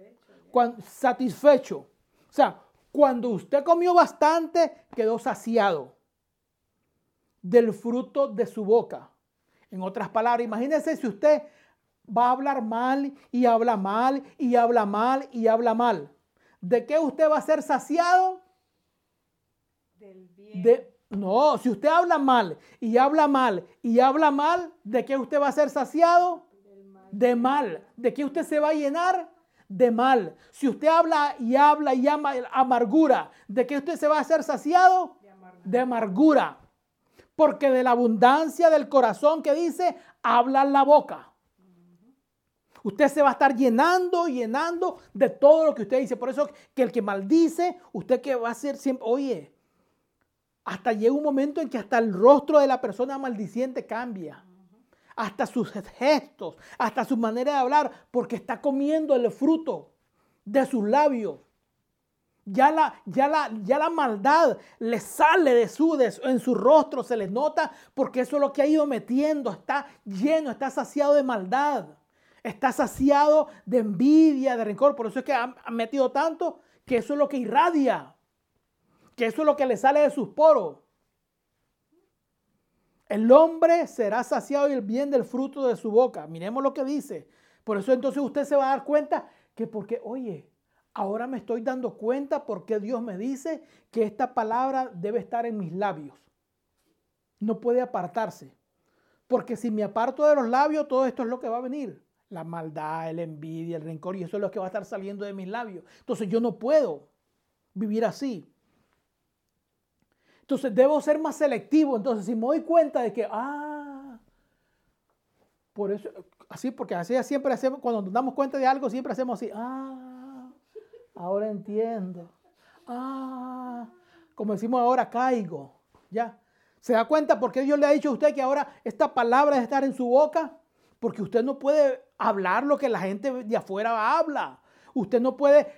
satisfecho. O sea, cuando usted comió bastante, quedó saciado del fruto de su boca. En otras palabras, imagínese si usted va a hablar mal y habla mal y habla mal y habla mal. ¿De qué usted va a ser saciado? Del bien. De, no, si usted habla mal y habla mal y habla mal, ¿de qué usted va a ser saciado? De mal. ¿De qué usted se va a llenar? De mal. Si usted habla y habla y ama amargura, ¿de qué usted se va a hacer saciado? De amargura. Porque de la abundancia del corazón que dice, habla la boca. Usted se va a estar llenando, llenando de todo lo que usted dice. Por eso que el que maldice, usted que va a ser siempre, oye, hasta llega un momento en que hasta el rostro de la persona maldiciente cambia hasta sus gestos, hasta su manera de hablar, porque está comiendo el fruto de sus labios. Ya la, ya la, ya la maldad le sale de su, en su rostro, se les nota, porque eso es lo que ha ido metiendo, está lleno, está saciado de maldad, está saciado de envidia, de rencor. Por eso es que ha metido tanto que eso es lo que irradia, que eso es lo que le sale de sus poros. El hombre será saciado y el bien del fruto de su boca. Miremos lo que dice. Por eso entonces usted se va a dar cuenta que porque, oye, ahora me estoy dando cuenta porque Dios me dice que esta palabra debe estar en mis labios. No puede apartarse. Porque si me aparto de los labios, todo esto es lo que va a venir. La maldad, la envidia, el rencor, y eso es lo que va a estar saliendo de mis labios. Entonces yo no puedo vivir así. Entonces debo ser más selectivo. Entonces si me doy cuenta de que, ah, por eso, así, porque así siempre hacemos, cuando nos damos cuenta de algo, siempre hacemos así, ah, ahora entiendo. Ah, como decimos ahora, caigo. Ya. ¿Se da cuenta por qué Dios le ha dicho a usted que ahora esta palabra debe estar en su boca? Porque usted no puede hablar lo que la gente de afuera habla. Usted no puede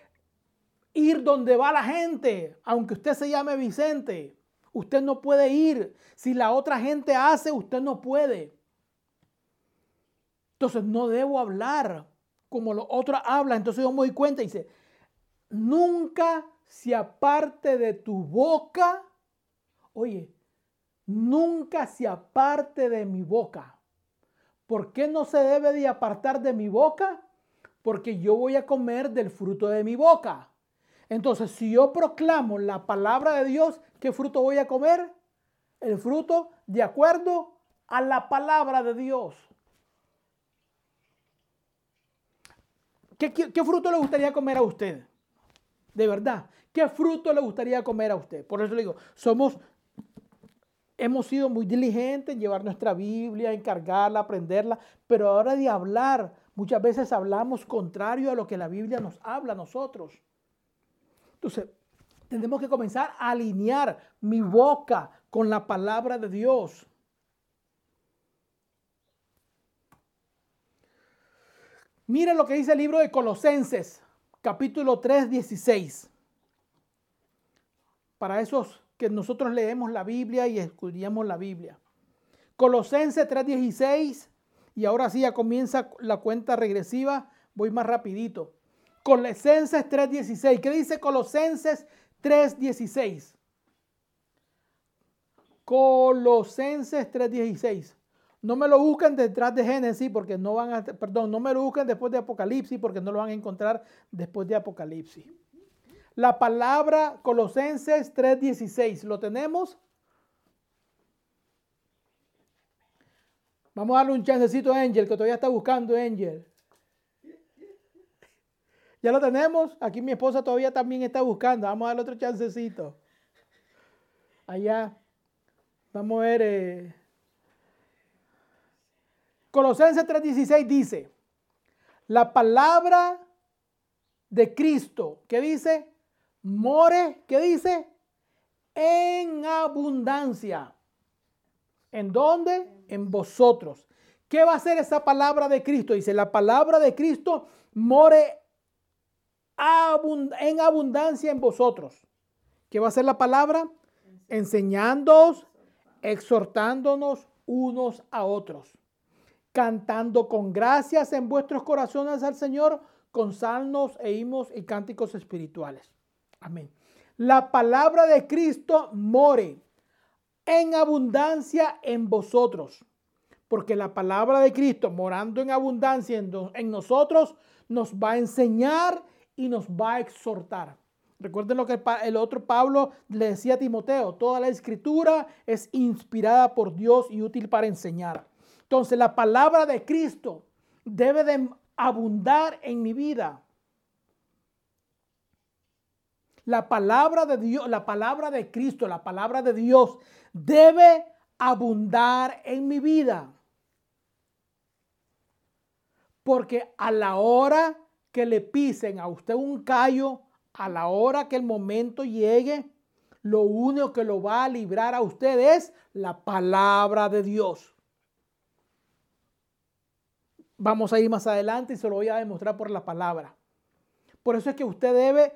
ir donde va la gente, aunque usted se llame Vicente. Usted no puede ir. Si la otra gente hace, usted no puede. Entonces no debo hablar como los otros hablan. Entonces yo me doy cuenta y dice, nunca se aparte de tu boca, oye, nunca se aparte de mi boca. ¿Por qué no se debe de apartar de mi boca? Porque yo voy a comer del fruto de mi boca. Entonces, si yo proclamo la palabra de Dios, ¿qué fruto voy a comer? El fruto de acuerdo a la palabra de Dios. ¿Qué, fruto le gustaría comer a usted? De verdad, ¿qué fruto le gustaría comer a usted? Por eso le digo, somos, hemos sido muy diligentes en llevar nuestra Biblia, encargarla, aprenderla, pero ahora de hablar, muchas veces hablamos contrario a lo que la Biblia nos habla a nosotros. Entonces, tenemos que comenzar a alinear mi boca con la palabra de Dios. Miren lo que dice el libro de Colosenses, capítulo 3, 16. Para esos que nosotros leemos la Biblia y estudiamos la Biblia. Colosenses 3, 16. Y ahora sí ya comienza la cuenta regresiva. Voy más rapidito. Colosenses 3:16. ¿Qué dice Colosenses 3:16? Colosenses 3:16. No me lo busquen detrás de Génesis porque no van a, perdón, no me lo busquen después de Apocalipsis porque no lo van a encontrar después de Apocalipsis. La palabra Colosenses 3:16, ¿lo tenemos? Vamos a darle un chancecito a Angel, que todavía está buscando Angel. Ya lo tenemos. Aquí mi esposa todavía también está buscando. Vamos a darle otro chancecito. Allá. Vamos a ver. Eh. Colosenses 3:16 dice, la palabra de Cristo, ¿qué dice? More, ¿qué dice? En abundancia. ¿En dónde? En vosotros. ¿Qué va a hacer esa palabra de Cristo? Dice, la palabra de Cristo more en abundancia en vosotros. ¿Qué va a ser la palabra? Enseñándoos, exhortándonos unos a otros, cantando con gracias en vuestros corazones al Señor con salmos e himnos y cánticos espirituales. Amén. La palabra de Cristo more en abundancia en vosotros, porque la palabra de Cristo morando en abundancia en, en nosotros nos va a enseñar y nos va a exhortar. Recuerden lo que el otro Pablo le decía a Timoteo, toda la escritura es inspirada por Dios y útil para enseñar. Entonces la palabra de Cristo debe de abundar en mi vida. La palabra de Dios, la palabra de Cristo, la palabra de Dios debe abundar en mi vida. Porque a la hora que le pisen a usted un callo a la hora que el momento llegue, lo único que lo va a librar a usted es la palabra de Dios. Vamos a ir más adelante y se lo voy a demostrar por la palabra. Por eso es que usted debe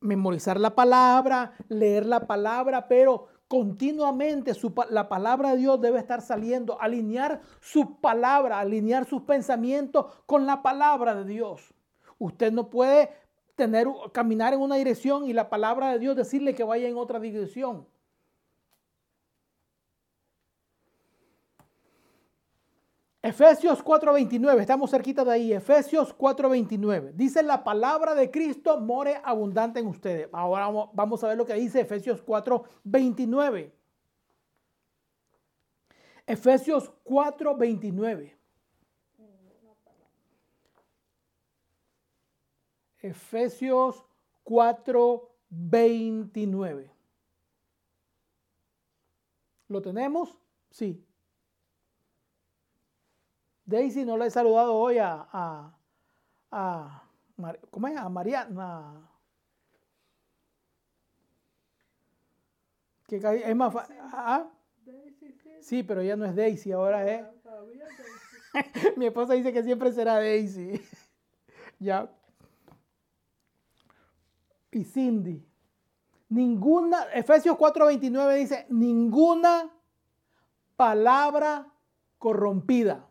memorizar la palabra, leer la palabra, pero continuamente la palabra de Dios debe estar saliendo, alinear su palabra, alinear sus pensamientos con la palabra de Dios. Usted no puede tener, caminar en una dirección y la palabra de Dios decirle que vaya en otra dirección. Efesios 4:29, estamos cerquita de ahí. Efesios 4:29. Dice la palabra de Cristo more abundante en ustedes. Ahora vamos a ver lo que dice Efesios 4:29. Efesios 4:29. Efesios 4, 29. ¿Lo tenemos? Sí. Daisy no le he saludado hoy a, a, a, ¿cómo es? a Mariana. Que es más ¿Ah? Sí, pero ya no es Daisy, ahora es. [laughs] Mi esposa dice que siempre será Daisy. [laughs] ya Cindy. ninguna, Efesios 4:29 dice, ninguna palabra corrompida.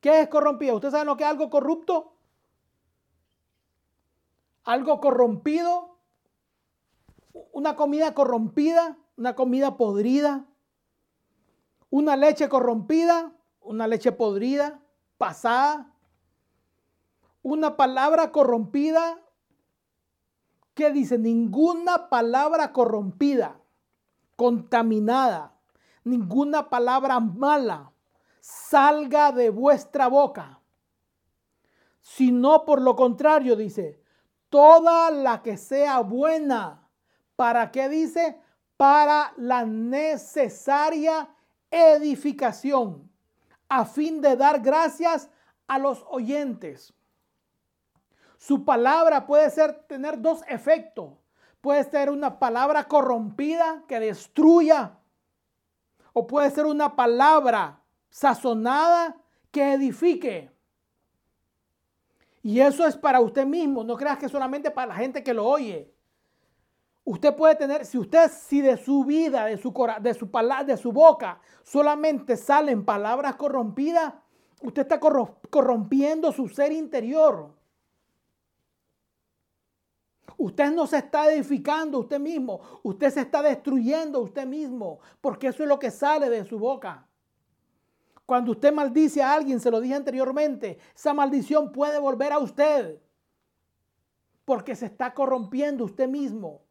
¿Qué es corrompida? ¿Usted sabe lo que es algo corrupto? Algo corrompido, una comida corrompida, una comida podrida, una leche corrompida, una leche podrida, pasada, una palabra corrompida, dice, ninguna palabra corrompida, contaminada, ninguna palabra mala salga de vuestra boca, sino por lo contrario, dice, toda la que sea buena. ¿Para qué dice? Para la necesaria edificación, a fin de dar gracias a los oyentes. Su palabra puede ser tener dos efectos. Puede ser una palabra corrompida que destruya o puede ser una palabra sazonada que edifique. Y eso es para usted mismo, no creas que solamente para la gente que lo oye. Usted puede tener, si usted, si de su vida, de su, de su, de su boca, solamente salen palabras corrompidas, usted está corrompiendo su ser interior. Usted no se está edificando usted mismo, usted se está destruyendo usted mismo, porque eso es lo que sale de su boca. Cuando usted maldice a alguien, se lo dije anteriormente, esa maldición puede volver a usted, porque se está corrompiendo usted mismo.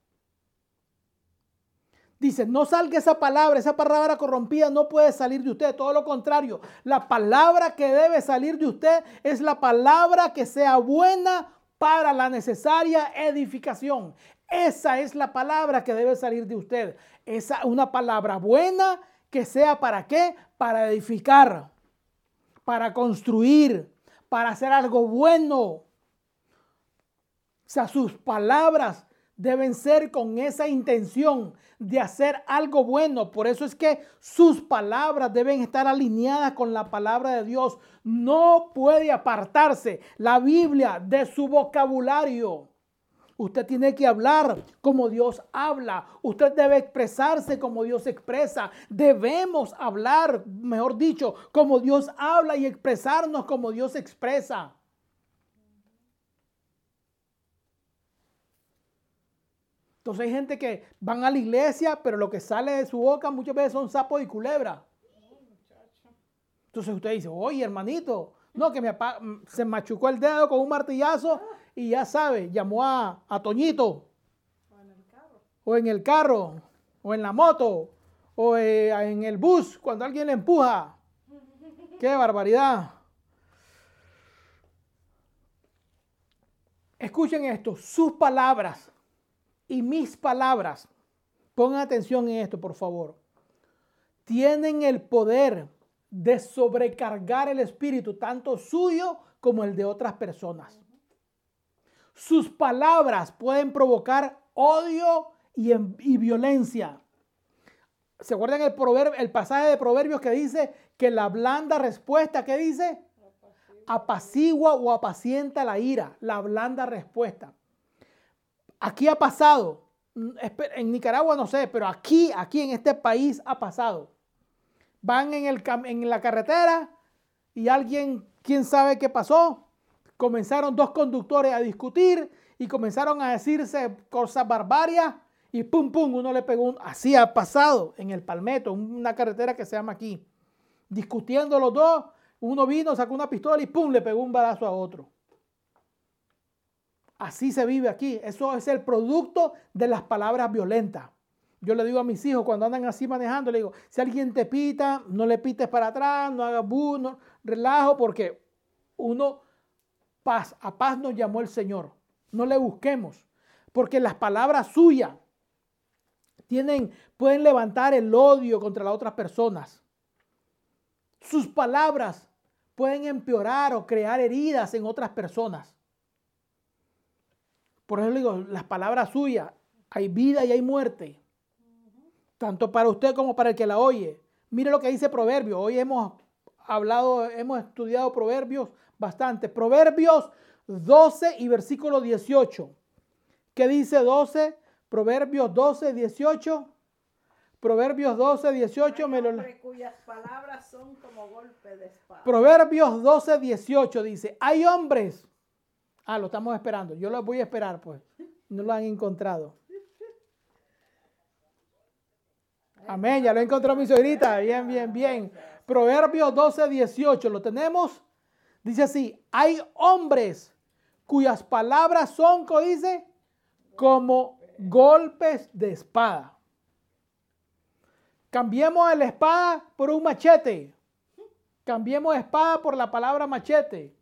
Dice, no salga esa palabra, esa palabra corrompida no puede salir de usted, todo lo contrario, la palabra que debe salir de usted es la palabra que sea buena para la necesaria edificación. Esa es la palabra que debe salir de usted. Esa una palabra buena que sea para qué? Para edificar, para construir, para hacer algo bueno. O sea, sus palabras deben ser con esa intención de hacer algo bueno. Por eso es que sus palabras deben estar alineadas con la palabra de Dios. No puede apartarse la Biblia de su vocabulario. Usted tiene que hablar como Dios habla. Usted debe expresarse como Dios expresa. Debemos hablar, mejor dicho, como Dios habla y expresarnos como Dios expresa. Entonces hay gente que van a la iglesia, pero lo que sale de su boca muchas veces son sapos y culebra. Entonces usted dice, oye hermanito, no, que me se machucó el dedo con un martillazo y ya sabe, llamó a, Toñito. O en el carro. O en el carro, o en la moto, o eh, en el bus, cuando alguien le empuja. ¡Qué barbaridad! Escuchen esto, sus palabras y mis palabras, pongan atención en esto, por favor, tienen el poder de sobrecargar el espíritu, tanto suyo como el de otras personas. Sus palabras pueden provocar odio y, y violencia. ¿Se acuerdan el, proverbio, el pasaje de Proverbios que dice que la blanda respuesta, ¿qué dice? Apacigua o apacienta la ira, la blanda respuesta. Aquí ha pasado, mm, en Nicaragua no sé, pero aquí, aquí en este país ha pasado. Van en, la carretera y alguien, quién sabe qué pasó, comenzaron dos conductores a discutir y comenzaron a decirse cosas barbarias y pum, pum, uno le pegó, un, así ha pasado en el Palmetto, una carretera que se llama aquí. Discutiendo los dos, uno vino, sacó una pistola y pum, le pegó un balazo a otro. Así se vive aquí. Eso es el producto de las palabras violentas. Yo le digo a mis hijos cuando andan así manejando, le digo, si alguien te pita, no le pites para atrás, no hagas bu, no, relajo, porque uno, paz, a paz nos llamó el Señor. No le busquemos, porque las palabras suyas tienen, pueden levantar el odio contra las otras personas. Sus palabras pueden empeorar o crear heridas en otras personas. Por eso le digo, las palabras suyas, hay vida y hay muerte. Tanto para usted como para el que la oye. Mire lo que dice Proverbios. Hoy hemos hablado, hemos estudiado Proverbios bastante. Proverbios 12 y versículo 18. ¿Qué dice 12? Proverbios 12, 18. Proverbios 12, 18. Me lo... cuyas palabras son como golpe de espada. Proverbios 12, 18 dice, hay hombres. Ah, lo estamos esperando. Yo lo voy a esperar, pues. No lo han encontrado. Amén, ya lo encontró mi señorita. Bien, bien, bien. Proverbios 12, 18. ¿Lo tenemos? Dice así, hay hombres cuyas palabras son, como dice, como golpes de espada. Cambiemos la espada por un machete. Cambiemos espada por la palabra machete.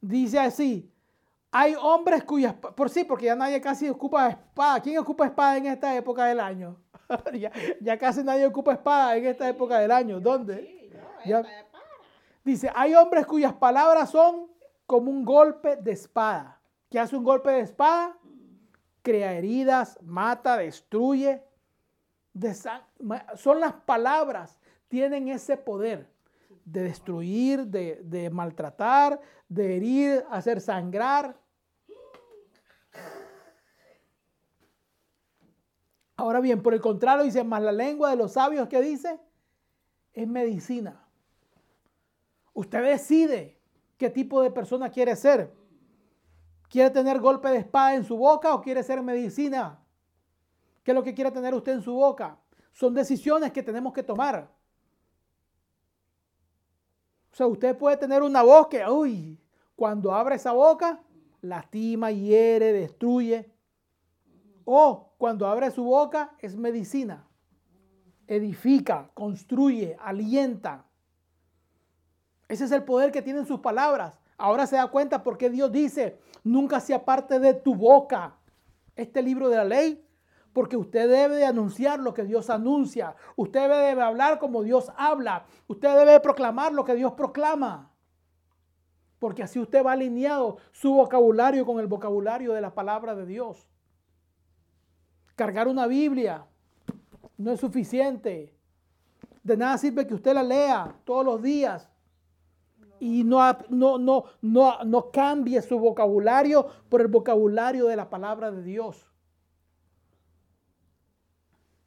Dice así, hay hombres cuyas, por sí, porque ya nadie casi ocupa espada. ¿Quién ocupa espada en esta época del año? [laughs] ya, casi nadie ocupa espada en esta época del año. ¿Dónde? dice, hay hombres cuyas palabras son como un golpe de espada. ¿Qué hace un golpe de espada? Crea heridas, mata, destruye. son las palabras, tienen ese poder de destruir, de, de maltratar, de herir, hacer sangrar. Ahora bien, por el contrario, dice, más la lengua de los sabios que dice, es medicina. Usted decide qué tipo de persona quiere ser. ¿Quiere tener golpe de espada en su boca o quiere ser medicina? ¿Qué es lo que quiere tener usted en su boca? Son decisiones que tenemos que tomar. O sea, usted puede tener una voz que, uy, cuando abre esa boca, lastima, hiere, destruye. O cuando abre su boca es medicina. Edifica, construye, alienta. Ese es el poder que tienen sus palabras. Ahora se da cuenta por qué Dios dice, nunca se aparte de tu boca este libro de la ley, porque usted debe de anunciar lo que Dios anuncia. Usted debe de hablar como Dios habla. Usted debe de proclamar lo que Dios proclama. Porque así usted va alineado su vocabulario con el vocabulario de la palabra de Dios. Cargar una Biblia no es suficiente. De nada sirve que usted la lea todos los días y no, no, no, no, no cambie su vocabulario por el vocabulario de la palabra de Dios.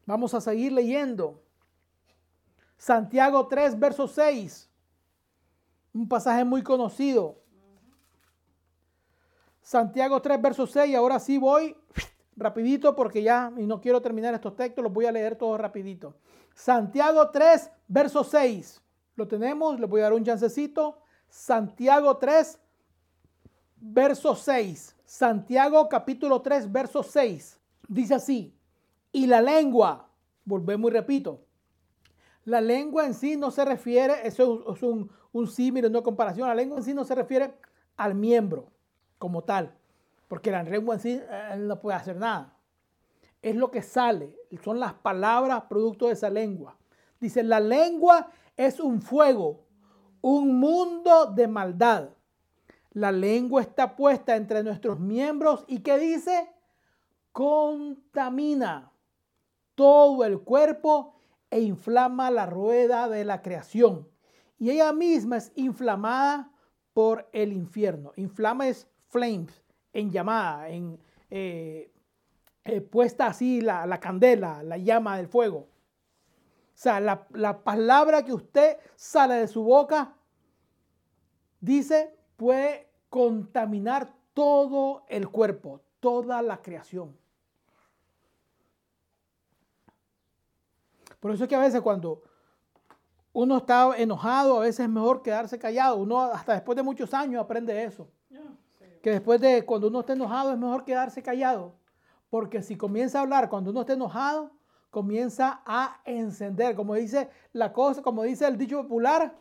Vamos a seguir leyendo. Santiago 3, verso 6. Un pasaje muy conocido. Santiago 3, verso 6. Ahora sí voy rapidito porque ya, y no quiero terminar estos textos, los voy a leer todos rapidito. Santiago 3, verso 6. Lo tenemos, le voy a dar un chancecito. Santiago 3, verso 6. Santiago capítulo 3, verso 6. Dice así, y la lengua, volvemos y repito, la lengua en sí no se refiere, eso es un, un símil, una comparación, la lengua en sí no se refiere al miembro como tal, porque la lengua en sí eh, no puede hacer nada. Es lo que sale, son las palabras producto de esa lengua. Dice, la lengua es un fuego, un mundo de maldad. La lengua está puesta entre nuestros miembros y ¿qué dice? Contamina todo el cuerpo e inflama la rueda de la creación. Y ella misma es inflamada por el infierno. Inflama es flames, en llamada, en eh, eh, puesta así la, la, candela, la llama del fuego. O sea, la, la palabra que usted sale de su boca, dice, puede contaminar todo el cuerpo, toda la creación. Por eso es que a veces cuando uno está enojado, a veces es mejor quedarse callado. Uno hasta después de muchos años aprende eso que después de cuando uno esté enojado es mejor quedarse callado. Porque si comienza a hablar cuando uno esté enojado, comienza a encender. Como dice la cosa, como dice el dicho popular,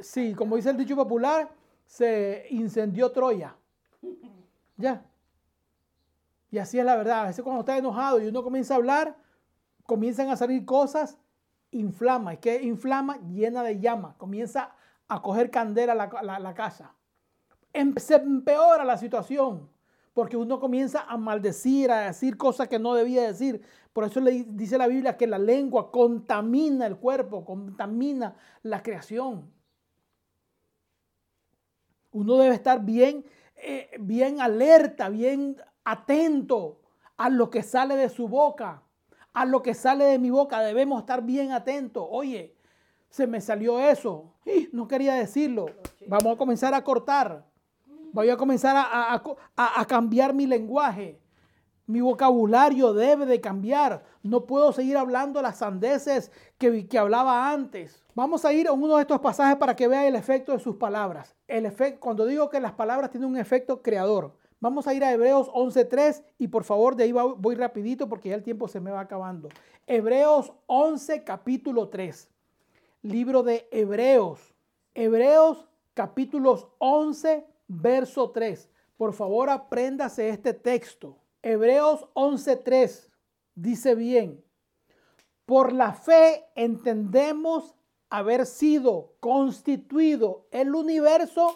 sí, como dice el dicho popular, se incendió Troya. [laughs] Ya. Y así es la verdad. A veces cuando está enojado y uno comienza a hablar, comienzan a salir cosas, inflama. ¿Y que inflama? Llena de llama. Comienza a coger candela la, la casa. Em, se empeora la situación porque uno comienza a maldecir, a decir cosas que no debía decir. Por eso le dice la Biblia que la lengua contamina el cuerpo, contamina la creación. Uno debe estar bien, eh, bien alerta, bien atento a lo que sale de su boca, a lo que sale de mi boca. Debemos estar bien atentos. Oye, se me salió eso. No quería decirlo. Vamos a comenzar a cortar. Voy a comenzar a, cambiar mi lenguaje. Mi vocabulario debe de cambiar. No puedo seguir hablando las sandeces que, que, hablaba antes. Vamos a ir a uno de estos pasajes para que vea el efecto de sus palabras. El efecto, cuando digo que las palabras tienen un efecto creador. Vamos a ir a Hebreos 11.3 y por favor de ahí voy rapidito porque ya el tiempo se me va acabando. Hebreos 11 capítulo 3. Libro de Hebreos. Hebreos capítulos 11 verso 3. Por favor apréndase este texto. Hebreos 11:3 dice bien, por la fe entendemos haber sido constituido el universo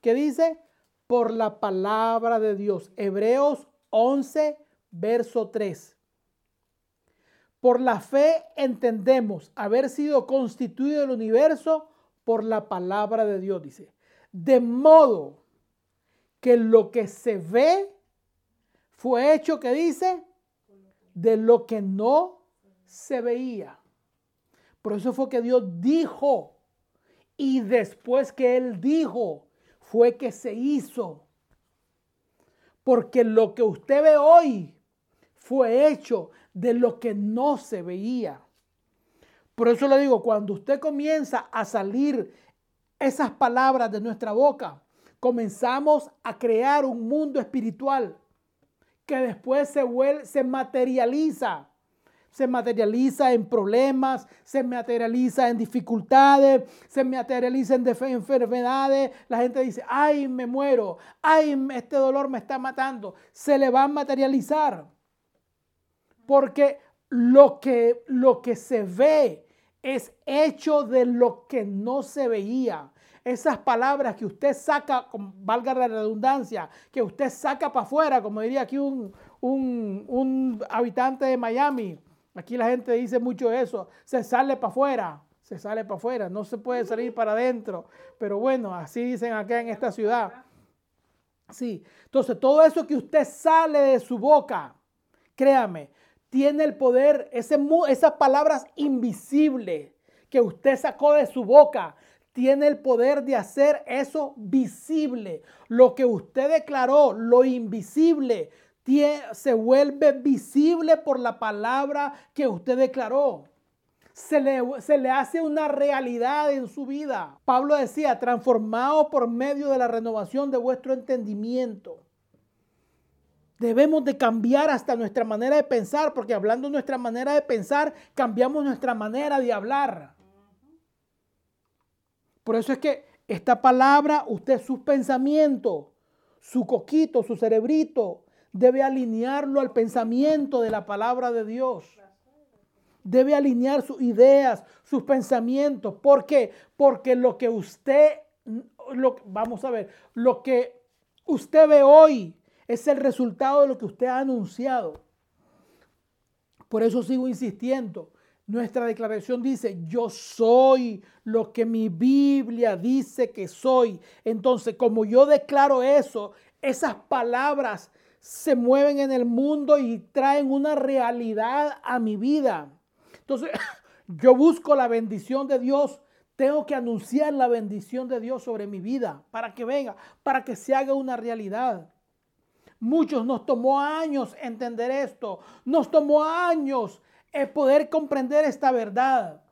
que dice por la palabra de Dios. Hebreos 11, verso 3. Por la fe entendemos haber sido constituido el universo por la palabra de Dios, dice. De modo que lo que se ve fue hecho, que dice, de lo que no se veía. Por eso fue que Dios dijo. Y después que Él dijo, fue que se hizo. Porque lo que usted ve hoy fue hecho de lo que no se veía. Por eso le digo, cuando usted comienza a salir esas palabras de nuestra boca, comenzamos a crear un mundo espiritual que después se, vuelve, se materializa. Se materializa en problemas, se materializa en dificultades, se materializa en enfermedades. La gente dice, ay, me muero, ay, este dolor me está matando. Se le va a materializar. Porque lo que, lo que se ve es hecho de lo que no se veía esas palabras que usted saca, valga la redundancia, que usted saca para afuera, como diría aquí un, un, habitante de Miami. Aquí la gente dice mucho eso, se sale para afuera, se sale para afuera, no se puede salir para adentro. Pero bueno, así dicen acá en esta ciudad. Sí, entonces todo eso que usted sale de su boca, créame, tiene el poder, ese, esas palabras invisibles que usted sacó de su boca, tiene el poder de hacer eso visible. Lo que usted declaró, lo invisible, se vuelve visible por la palabra que usted declaró. Se le, se le, hace una realidad en su vida. Pablo decía, transformado por medio de la renovación de vuestro entendimiento. Debemos de cambiar hasta nuestra manera de pensar, porque hablando nuestra manera de pensar, cambiamos nuestra manera de hablar. Por eso es que esta palabra, usted sus pensamientos, su coquito, su cerebrito, debe alinearlo al pensamiento de la palabra de Dios. Debe alinear sus ideas, sus pensamientos. ¿Por qué? Porque lo que usted, lo, vamos a ver, lo que usted ve hoy es el resultado de lo que usted ha anunciado. Por eso sigo insistiendo. Nuestra declaración dice, yo soy lo que mi Biblia dice que soy. Entonces, como yo declaro eso, esas palabras se mueven en el mundo y traen una realidad a mi vida. Entonces, [laughs] yo busco la bendición de Dios. Tengo que anunciar la bendición de Dios sobre mi vida para que venga, para que se haga una realidad. Muchos nos tomó años entender esto. Nos tomó años es poder comprender esta verdad.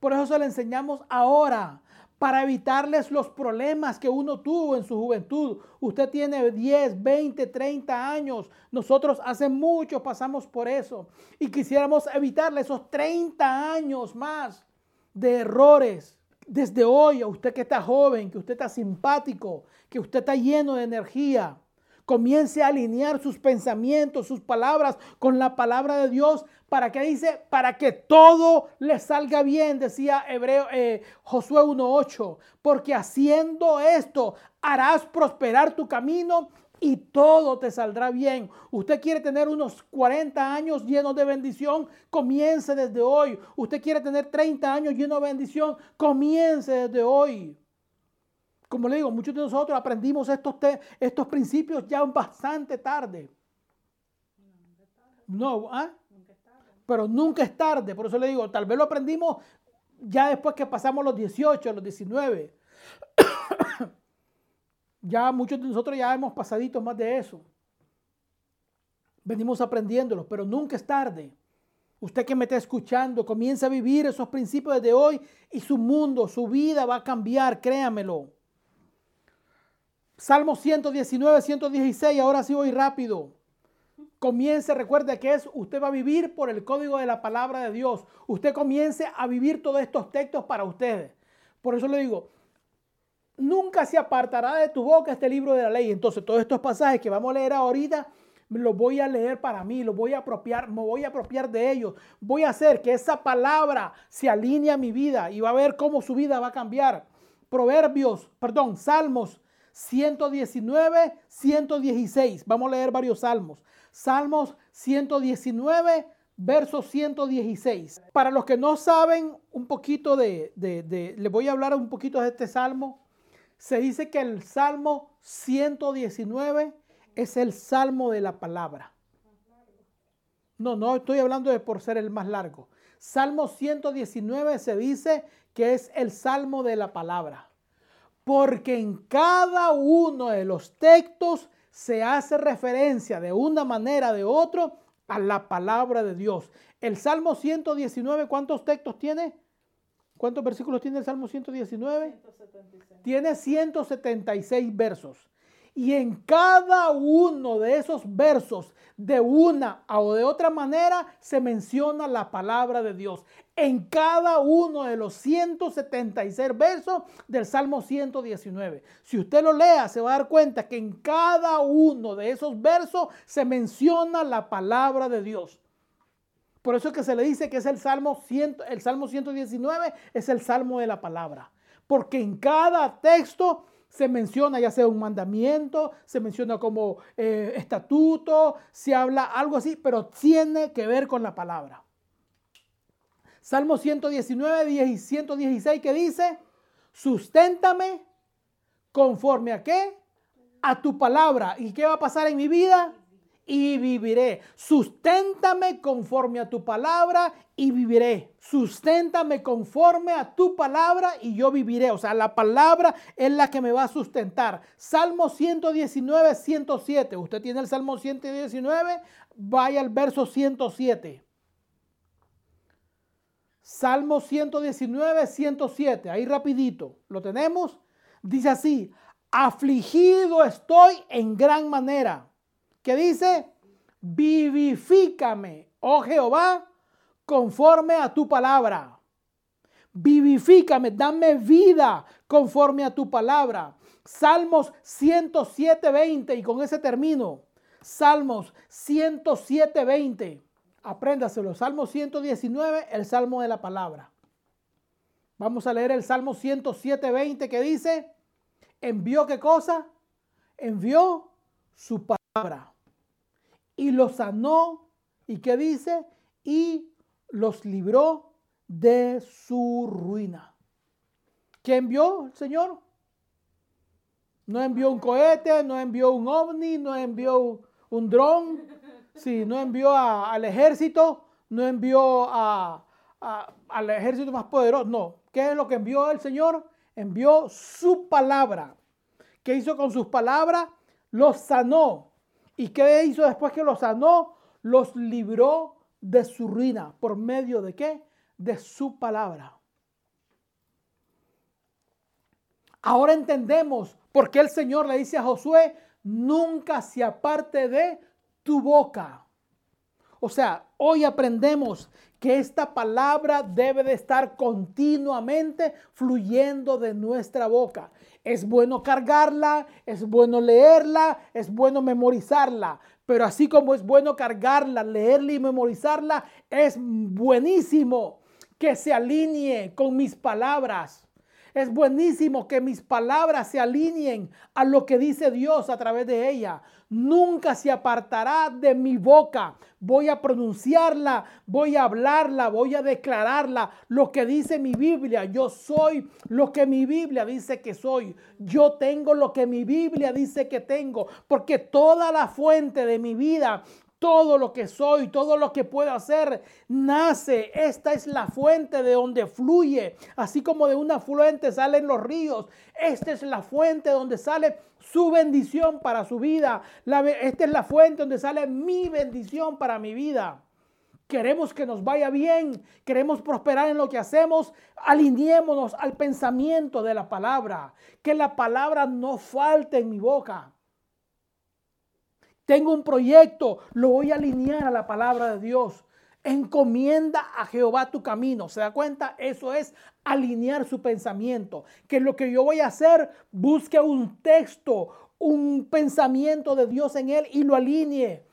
Por eso se le enseñamos ahora, para evitarles los problemas que uno tuvo en su juventud. Usted tiene 10, 20, 30 años. Nosotros hace mucho pasamos por eso. Y quisiéramos evitarle esos 30 años más de errores. Desde hoy, a usted que está joven, que usted está simpático, que usted está lleno de energía, comience a alinear sus pensamientos, sus palabras con la palabra de Dios. ¿Para que dice? Para que todo le salga bien, decía Hebreo, eh, Josué 1.8. Porque haciendo esto harás prosperar tu camino y todo te saldrá bien. Usted quiere tener unos 40 años llenos de bendición, comience desde hoy. Usted quiere tener 30 años llenos de bendición, comience desde hoy. Como le digo, muchos de nosotros aprendimos estos, estos principios ya bastante tarde. No, ¿ah? Pero nunca es tarde. Por eso le digo, tal vez lo aprendimos ya después que pasamos los 18, los 19. [coughs] ya muchos de nosotros ya hemos pasadito más de eso. Venimos aprendiéndolo, pero nunca es tarde. Usted que me está escuchando, comienza a vivir esos principios desde hoy y su mundo, su vida va a cambiar, créamelo. Salmo 119, 116, ahora sí voy rápido. Comience, recuerde que es, usted va a vivir por el código de la palabra de Dios. Usted comience a vivir todos estos textos para ustedes. Por eso le digo, nunca se apartará de tu boca este libro de la ley. Entonces, todos estos pasajes que vamos a leer ahorita, los voy a leer para mí, los voy a apropiar, me voy a apropiar de ellos. Voy a hacer que esa palabra se alinee a mi vida y va a ver cómo su vida va a cambiar. Proverbios, perdón, Salmos 119, 116. Vamos a leer varios salmos. Salmos 119, verso 116. Para los que no saben un poquito de, de, de, les voy a hablar un poquito de este salmo. Se dice que el Salmo 119 es el salmo de la palabra. No, no estoy hablando de por ser el más largo. Salmo 119 se dice que es el salmo de la palabra. Porque en cada uno de los textos se hace referencia de una manera o de otro a la palabra de Dios. El Salmo 119, ¿cuántos textos tiene? ¿Cuántos versículos tiene el Salmo 119? 176. Tiene 176 versos. Y en cada uno de esos versos, de una o de otra manera, se menciona la palabra de Dios. En cada uno de los 176 versos del Salmo 119. Si usted lo lea, se va a dar cuenta que en cada uno de esos versos se menciona la palabra de Dios. Por eso es que se le dice que es el Salmo, 100, el Salmo 119, es el Salmo de la palabra. Porque en cada texto se menciona ya sea un mandamiento, se menciona como eh, estatuto, se habla algo así, pero tiene que ver con la palabra. Salmo 119, 10 y 116 que dice, susténtame conforme a qué? A tu palabra. ¿Y qué va a pasar en mi vida? Y viviré. Susténtame conforme a tu palabra y viviré. Susténtame conforme a tu palabra y yo viviré. O sea, la palabra es la que me va a sustentar. Salmo 119, 107. Usted tiene el Salmo 119, vaya al verso 107. Salmo 119, 107. Ahí rapidito. ¿Lo tenemos? Dice así, afligido estoy en gran manera que dice, vivifícame, oh Jehová, conforme a tu palabra. Vivifícame, dame vida conforme a tu palabra. Salmos 107, 20, y con ese termino. Salmos 107, 20. Apréndaselo. Salmo 119, el salmo de la palabra. Vamos a leer el Salmo 107, 20 que dice, envió qué cosa? Envió su palabra y los sanó. ¿Y qué dice? Y los libró de su ruina. ¿Qué envió el Señor? No envió un cohete, no envió un ovni, no envió un dron, sí, no envió al ejército, no envió al ejército más poderoso. No, ¿qué es lo que envió el Señor? Envió su palabra. ¿Qué hizo con sus palabras? Los sanó. ¿Y qué hizo después que los sanó? Los libró de su ruina. ¿Por medio de qué? De su palabra. Ahora entendemos por qué el Señor le dice a Josué, nunca se aparte de tu boca. O sea, hoy aprendemos que esta palabra debe de estar continuamente fluyendo de nuestra boca. Es bueno cargarla, es bueno leerla, es bueno memorizarla, pero así como es bueno cargarla, leerla y memorizarla, es buenísimo que se alinee con mis palabras. Es buenísimo que mis palabras se alineen a lo que dice Dios a través de ella nunca se apartará de mi boca. Voy a pronunciarla, voy a hablarla, voy a declararla. Lo que dice mi Biblia, yo soy lo que mi Biblia dice que soy. Yo tengo lo que mi Biblia dice que tengo. Porque toda la fuente de mi vida todo lo que soy, todo lo que puedo hacer, nace. Esta es la fuente de donde fluye. Así como de una fuente salen los ríos. Esta es la fuente donde sale su bendición para su vida. esta es la fuente donde sale mi bendición para mi vida. Queremos que nos vaya bien, queremos prosperar en lo que hacemos, alineémonos al pensamiento de la palabra, que la palabra no falte en mi boca. Tengo un proyecto, lo voy a alinear a la palabra de Dios. Encomienda a Jehová tu camino. ¿Se da cuenta? Eso es alinear su pensamiento. Que lo que yo voy a hacer, busque un texto, un pensamiento de Dios en él y lo alinee.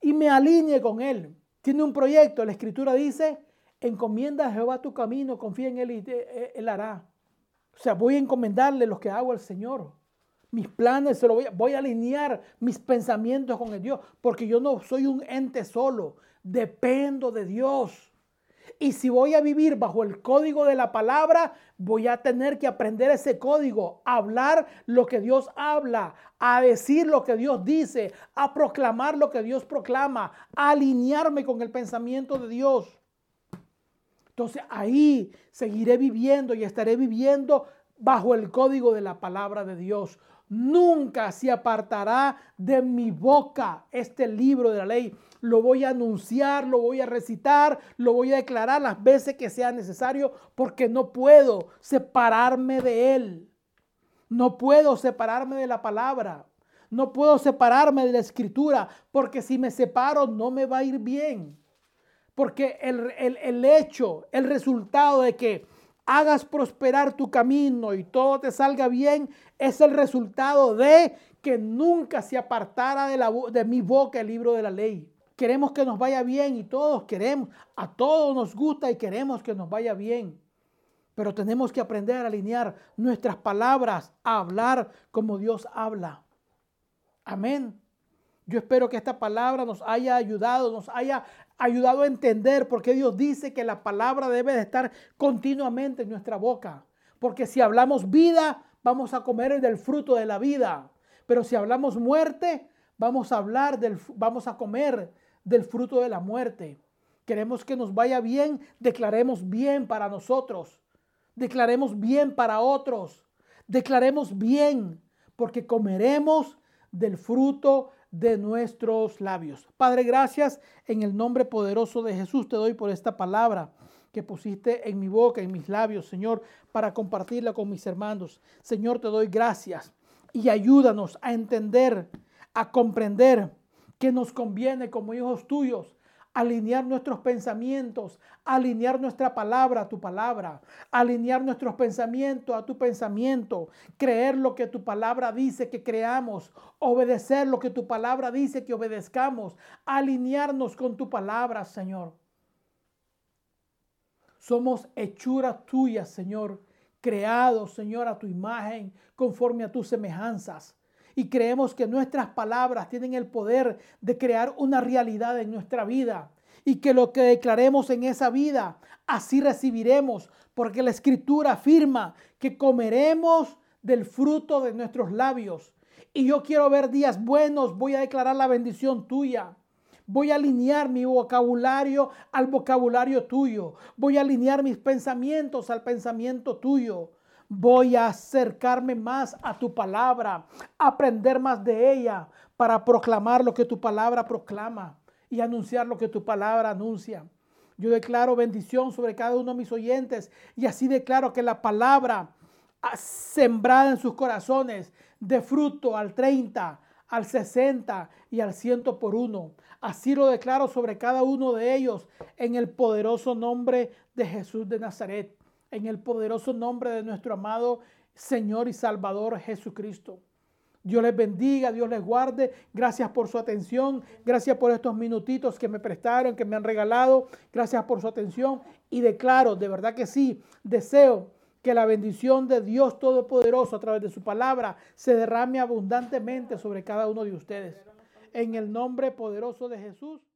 Y me alinee con él. Tiene un proyecto. La escritura dice, encomienda a Jehová tu camino, confía en él y él hará. O sea, voy a encomendarle lo que hago al Señor. Mis planes, se lo voy, a, voy a alinear mis pensamientos con el Dios, porque yo no soy un ente solo, dependo de Dios. Y si voy a vivir bajo el código de la palabra, voy a tener que aprender ese código, a hablar lo que Dios habla, a decir lo que Dios dice, a proclamar lo que Dios proclama, a alinearme con el pensamiento de Dios. Entonces ahí seguiré viviendo y estaré viviendo bajo el código de la palabra de Dios nunca se apartará de mi boca este libro de la ley. Lo voy a anunciar, lo voy a recitar, lo voy a declarar las veces que sea necesario, porque no puedo separarme de él. No puedo separarme de la palabra. No puedo separarme de la escritura, porque si me separo no me va a ir bien. Porque el, el hecho, el resultado de que hagas prosperar tu camino y todo te salga bien, es el resultado de que nunca se apartara de, mi boca el libro de la ley. Queremos que nos vaya bien y todos queremos, a todos nos gusta y queremos que nos vaya bien. Pero tenemos que aprender a alinear nuestras palabras, a hablar como Dios habla. Amén. Yo espero que esta palabra nos haya ayudado, nos haya ayudado a entender por qué Dios dice que la palabra debe de estar continuamente en nuestra boca. Porque si hablamos vida, vamos a comer del fruto de la vida. Pero si hablamos muerte, vamos a hablar del, vamos a comer del fruto de la muerte. Queremos que nos vaya bien, declaremos bien para nosotros. Declaremos bien para otros. Declaremos bien, porque comeremos del fruto de nuestros labios. Padre, gracias en el nombre poderoso de Jesús te doy por esta palabra que pusiste en mi boca, en mis labios, Señor, para compartirla con mis hermanos. Señor, te doy gracias y ayúdanos a entender, a comprender que nos conviene como hijos tuyos alinear nuestros pensamientos, alinear nuestra palabra a tu palabra, alinear nuestros pensamientos a tu pensamiento, creer lo que tu palabra dice que creamos, obedecer lo que tu palabra dice que obedezcamos, alinearnos con tu palabra, Señor. Somos hechuras tuyas, Señor, creados, Señor, a tu imagen, conforme a tus semejanzas y creemos que nuestras palabras tienen el poder de crear una realidad en nuestra vida y que lo que declaremos en esa vida, así recibiremos, porque la escritura afirma que comeremos del fruto de nuestros labios. Y yo quiero ver días buenos, voy a declarar la bendición tuya. Voy a alinear mi vocabulario al vocabulario tuyo. Voy a alinear mis pensamientos al pensamiento tuyo. Voy a acercarme más a tu palabra, aprender más de ella para proclamar lo que tu palabra proclama y anunciar lo que tu palabra anuncia. Yo declaro bendición sobre cada uno de mis oyentes y así declaro que la palabra sembrada en sus corazones de fruto al 30, al 60 y al 100 por uno. Así lo declaro sobre cada uno de ellos en el poderoso nombre de Jesús de Nazaret en el poderoso nombre de nuestro amado Señor y Salvador Jesucristo. Dios les bendiga, Dios les guarde. Gracias por su atención. Gracias por estos minutitos que me prestaron, que me han regalado. Gracias por su atención. Y declaro, de verdad que sí, deseo que la bendición de Dios Todopoderoso a través de su palabra se derrame abundantemente sobre cada uno de ustedes. En el nombre poderoso de Jesús.